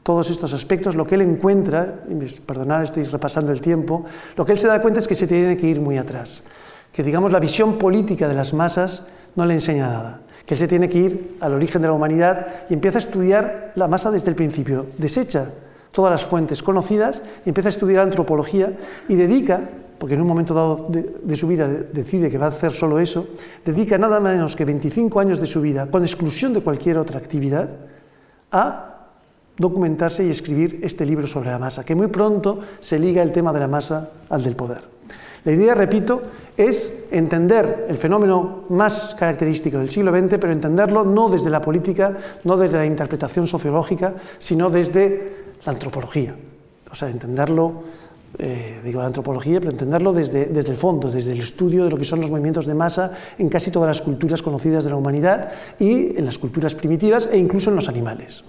todos estos aspectos, lo que él encuentra, perdonad, estoy repasando el tiempo, lo que él se da cuenta es que se tiene que ir muy atrás, que digamos la visión política de las masas no le enseña nada, que él se tiene que ir al origen de la humanidad y empieza a estudiar la masa desde el principio, desecha todas las fuentes conocidas y empieza a estudiar antropología y dedica, porque en un momento dado de, de, su vida decide que va a hacer solo eso, dedica nada menos que 25 años de su vida, con exclusión de cualquier otra actividad, a documentarse y escribir este libro sobre la masa, que muy pronto se liga el tema de la masa al del poder. La idea, repito, es entender el fenómeno más característico del siglo XX, pero entenderlo no desde la política, no desde la interpretación sociológica, sino desde la antropología. O sea, entenderlo, eh, digo la antropología, pero entenderlo desde, desde el fondo, desde el estudio de lo que son los movimientos de masa en casi todas las culturas conocidas de la humanidad y en las culturas primitivas e incluso en los animales.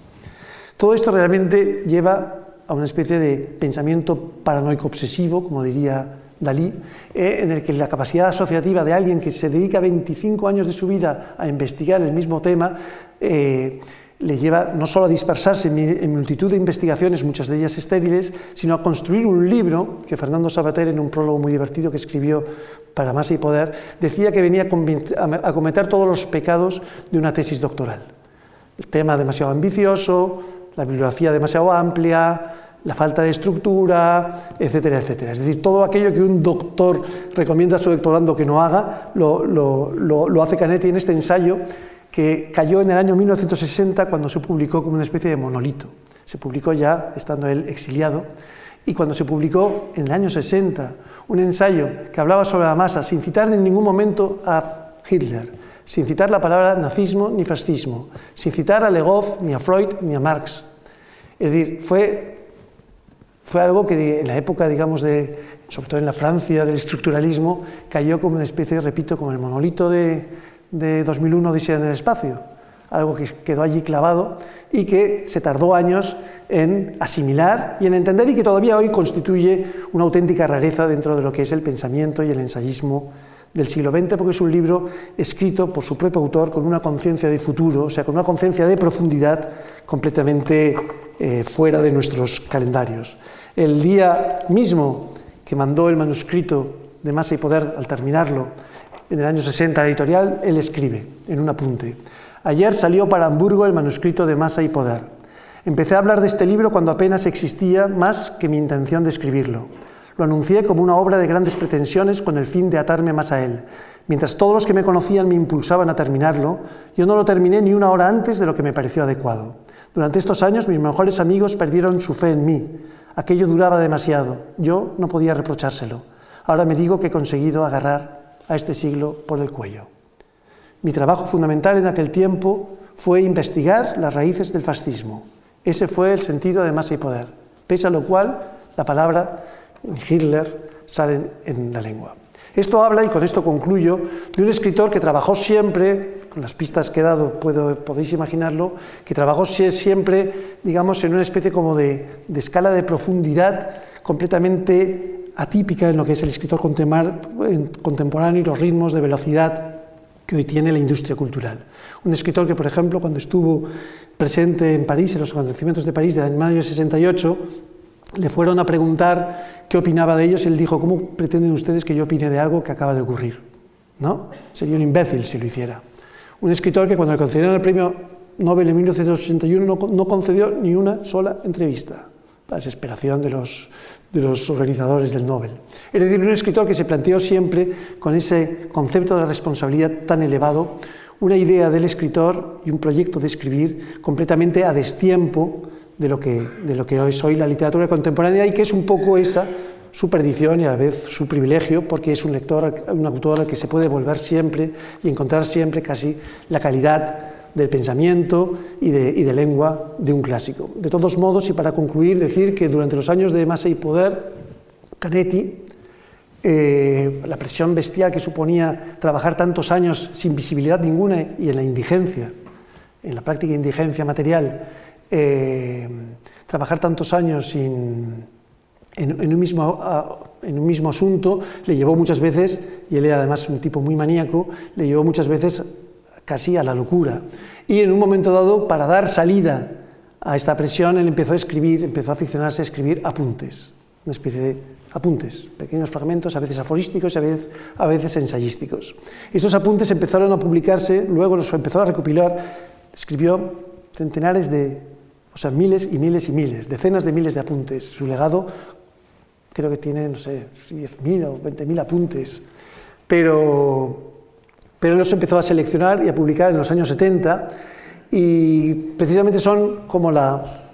Todo esto realmente lleva a una especie de pensamiento paranoico obsesivo, como diría Dalí, eh, en el que la capacidad asociativa de alguien que se dedica 25 años de su vida a investigar el mismo tema eh, le lleva no solo a dispersarse en, multitud de investigaciones, muchas de ellas estériles, sino a construir un libro que Fernando Sabater, en un prólogo muy divertido que escribió para Masa y Poder, decía que venía a cometer todos los pecados de una tesis doctoral. El tema demasiado ambicioso, la bibliografía demasiado amplia, la falta de estructura, etcétera, etcétera. Es decir, todo aquello que un doctor recomienda a su doctorando que no haga, lo, lo, hace Canetti en este ensayo que cayó en el año 1960 cuando se publicó como una especie de monolito. Se publicó ya estando él exiliado y cuando se publicó en el año 60 un ensayo que hablaba sobre la masa sin citar en ningún momento a Hitler, sin citar la palabra nazismo ni fascismo, sin citar a Legov, ni a Freud, ni a Marx. Es decir, fue, fue algo que en la época, digamos, de, sobre todo en la Francia del estructuralismo, cayó como una especie, repito, como el monolito de, de 2001 Odisea en el espacio, algo que quedó allí clavado y que se tardó años en asimilar y en entender y que todavía hoy constituye una auténtica rareza dentro de lo que es el pensamiento y el ensayismo del siglo XX, porque es un libro escrito por su propio autor con una conciencia de futuro, o sea, con una conciencia de profundidad completamente eh, fuera de nuestros calendarios. El día mismo que mandó el manuscrito de Masa y Poder, al terminarlo, en el año 60 a la editorial, él escribe en un apunte. Ayer salió para Hamburgo el manuscrito de Masa y Poder. Empecé a hablar de este libro cuando apenas existía más que mi intención de escribirlo. Lo anuncié como una obra de grandes pretensiones con el fin de atarme más a él. Mientras todos los que me conocían me impulsaban a terminarlo, yo no lo terminé ni una hora antes de lo que me pareció adecuado. Durante estos años mis mejores amigos perdieron su fe en mí. Aquello duraba demasiado. Yo no podía reprochárselo. Ahora me digo que he conseguido agarrar a este siglo por el cuello. Mi trabajo fundamental en aquel tiempo fue investigar las raíces del fascismo. Ese fue el sentido de masa y poder, pese a lo cual la palabra Hitler salen en la lengua. Esto habla, y con esto concluyo, de un escritor que trabajó siempre, con las pistas que he dado podéis imaginarlo, que trabajó siempre, digamos, en una especie como de, escala de profundidad completamente atípica en lo que es el escritor contemporáneo y los ritmos de velocidad que hoy tiene la industria cultural. Un escritor que, por ejemplo, cuando estuvo presente en París, en los acontecimientos de París del año mayo 68, le fueron a preguntar qué opinaba de ellos y él dijo, ¿cómo pretenden ustedes que yo opine de algo que acaba de ocurrir? ¿No? Sería un imbécil si lo hiciera. Un escritor que cuando le concedieron el premio Nobel en 1981 no, concedió ni una sola entrevista, la desesperación de los, de los organizadores del Nobel. Es decir, un escritor que se planteó siempre con ese concepto de la responsabilidad tan elevado, una idea del escritor y un proyecto de escribir completamente a destiempo de lo que, de lo que es hoy la literatura contemporánea y que es un poco esa su perdición y a la vez su privilegio, porque es un lector, un autor que se puede volver siempre y encontrar siempre casi la calidad del pensamiento y de, y de, lengua de un clásico. De todos modos, y para concluir, decir que durante los años de masa y poder, Canetti, eh, la presión bestial que suponía trabajar tantos años sin visibilidad ninguna y en la indigencia, en la práctica indigencia material, eh, trabajar tantos años sin, en, un mismo, en un mismo asunto le llevó muchas veces, y él era además un tipo muy maníaco, le llevó muchas veces casi a la locura. Y en un momento dado, para dar salida a esta presión, él empezó a escribir, empezó a aficionarse a escribir apuntes, una especie de apuntes, pequeños fragmentos, a veces aforísticos y a veces, a veces ensayísticos. Estos apuntes empezaron a publicarse, luego los empezó a recopilar, escribió centenares de, o sea, miles y miles y miles, decenas de miles de apuntes. Su legado creo que tiene, no sé, 10.000 o 20.000 apuntes, pero, pero los empezó a seleccionar y a publicar en los años 70 y precisamente son como la,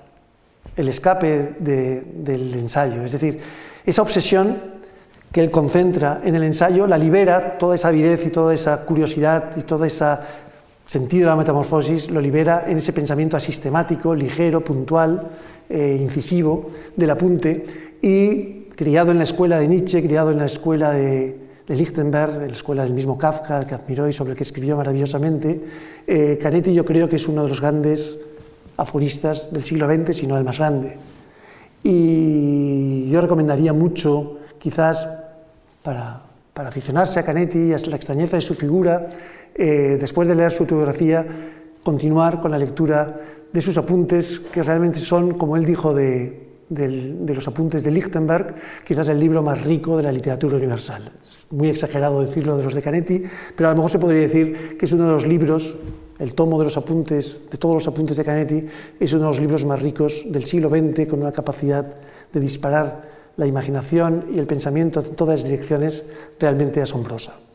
el escape del ensayo, es decir, esa obsesión que él concentra en el ensayo la libera, toda esa avidez y toda esa curiosidad y todo ese sentido de la metamorfosis lo libera en ese pensamiento asistemático, ligero, puntual, eh, incisivo del apunte y criado en la escuela de Nietzsche, criado en la escuela de, Lichtenberg, en la escuela del mismo Kafka, al que admiró y sobre el que escribió maravillosamente, eh, Canetti yo creo que es uno de los grandes aforistas del siglo XX, si no el más grande. Y yo recomendaría mucho, quizás para, para aficionarse a Canetti y a la extrañeza de su figura, eh, después de leer su autobiografía, continuar con la lectura de sus apuntes, que realmente son, como él dijo de, los apuntes de Lichtenberg, quizás el libro más rico de la literatura universal. Es muy exagerado decirlo de los de Canetti, pero a lo mejor se podría decir que es uno de los libros, el tomo de los apuntes, de todos los apuntes de Canetti, es uno de los libros más ricos del siglo XX, con una capacidad de disparar la imaginación y el pensamiento en todas las direcciones realmente asombrosa.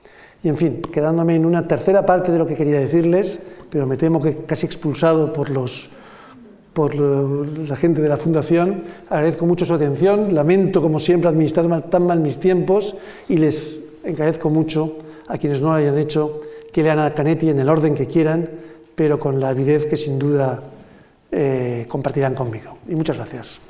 Y en fin, quedándome en una tercera parte de lo que quería decirles, pero me temo que casi expulsado por los por la gente de la Fundación. Agradezco mucho su atención, lamento como siempre administrar tan mal mis tiempos y les agradezco mucho a quienes no lo hayan hecho que lean a Canetti en el orden que quieran, pero con la avidez que sin duda eh, compartirán conmigo. Y muchas gracias.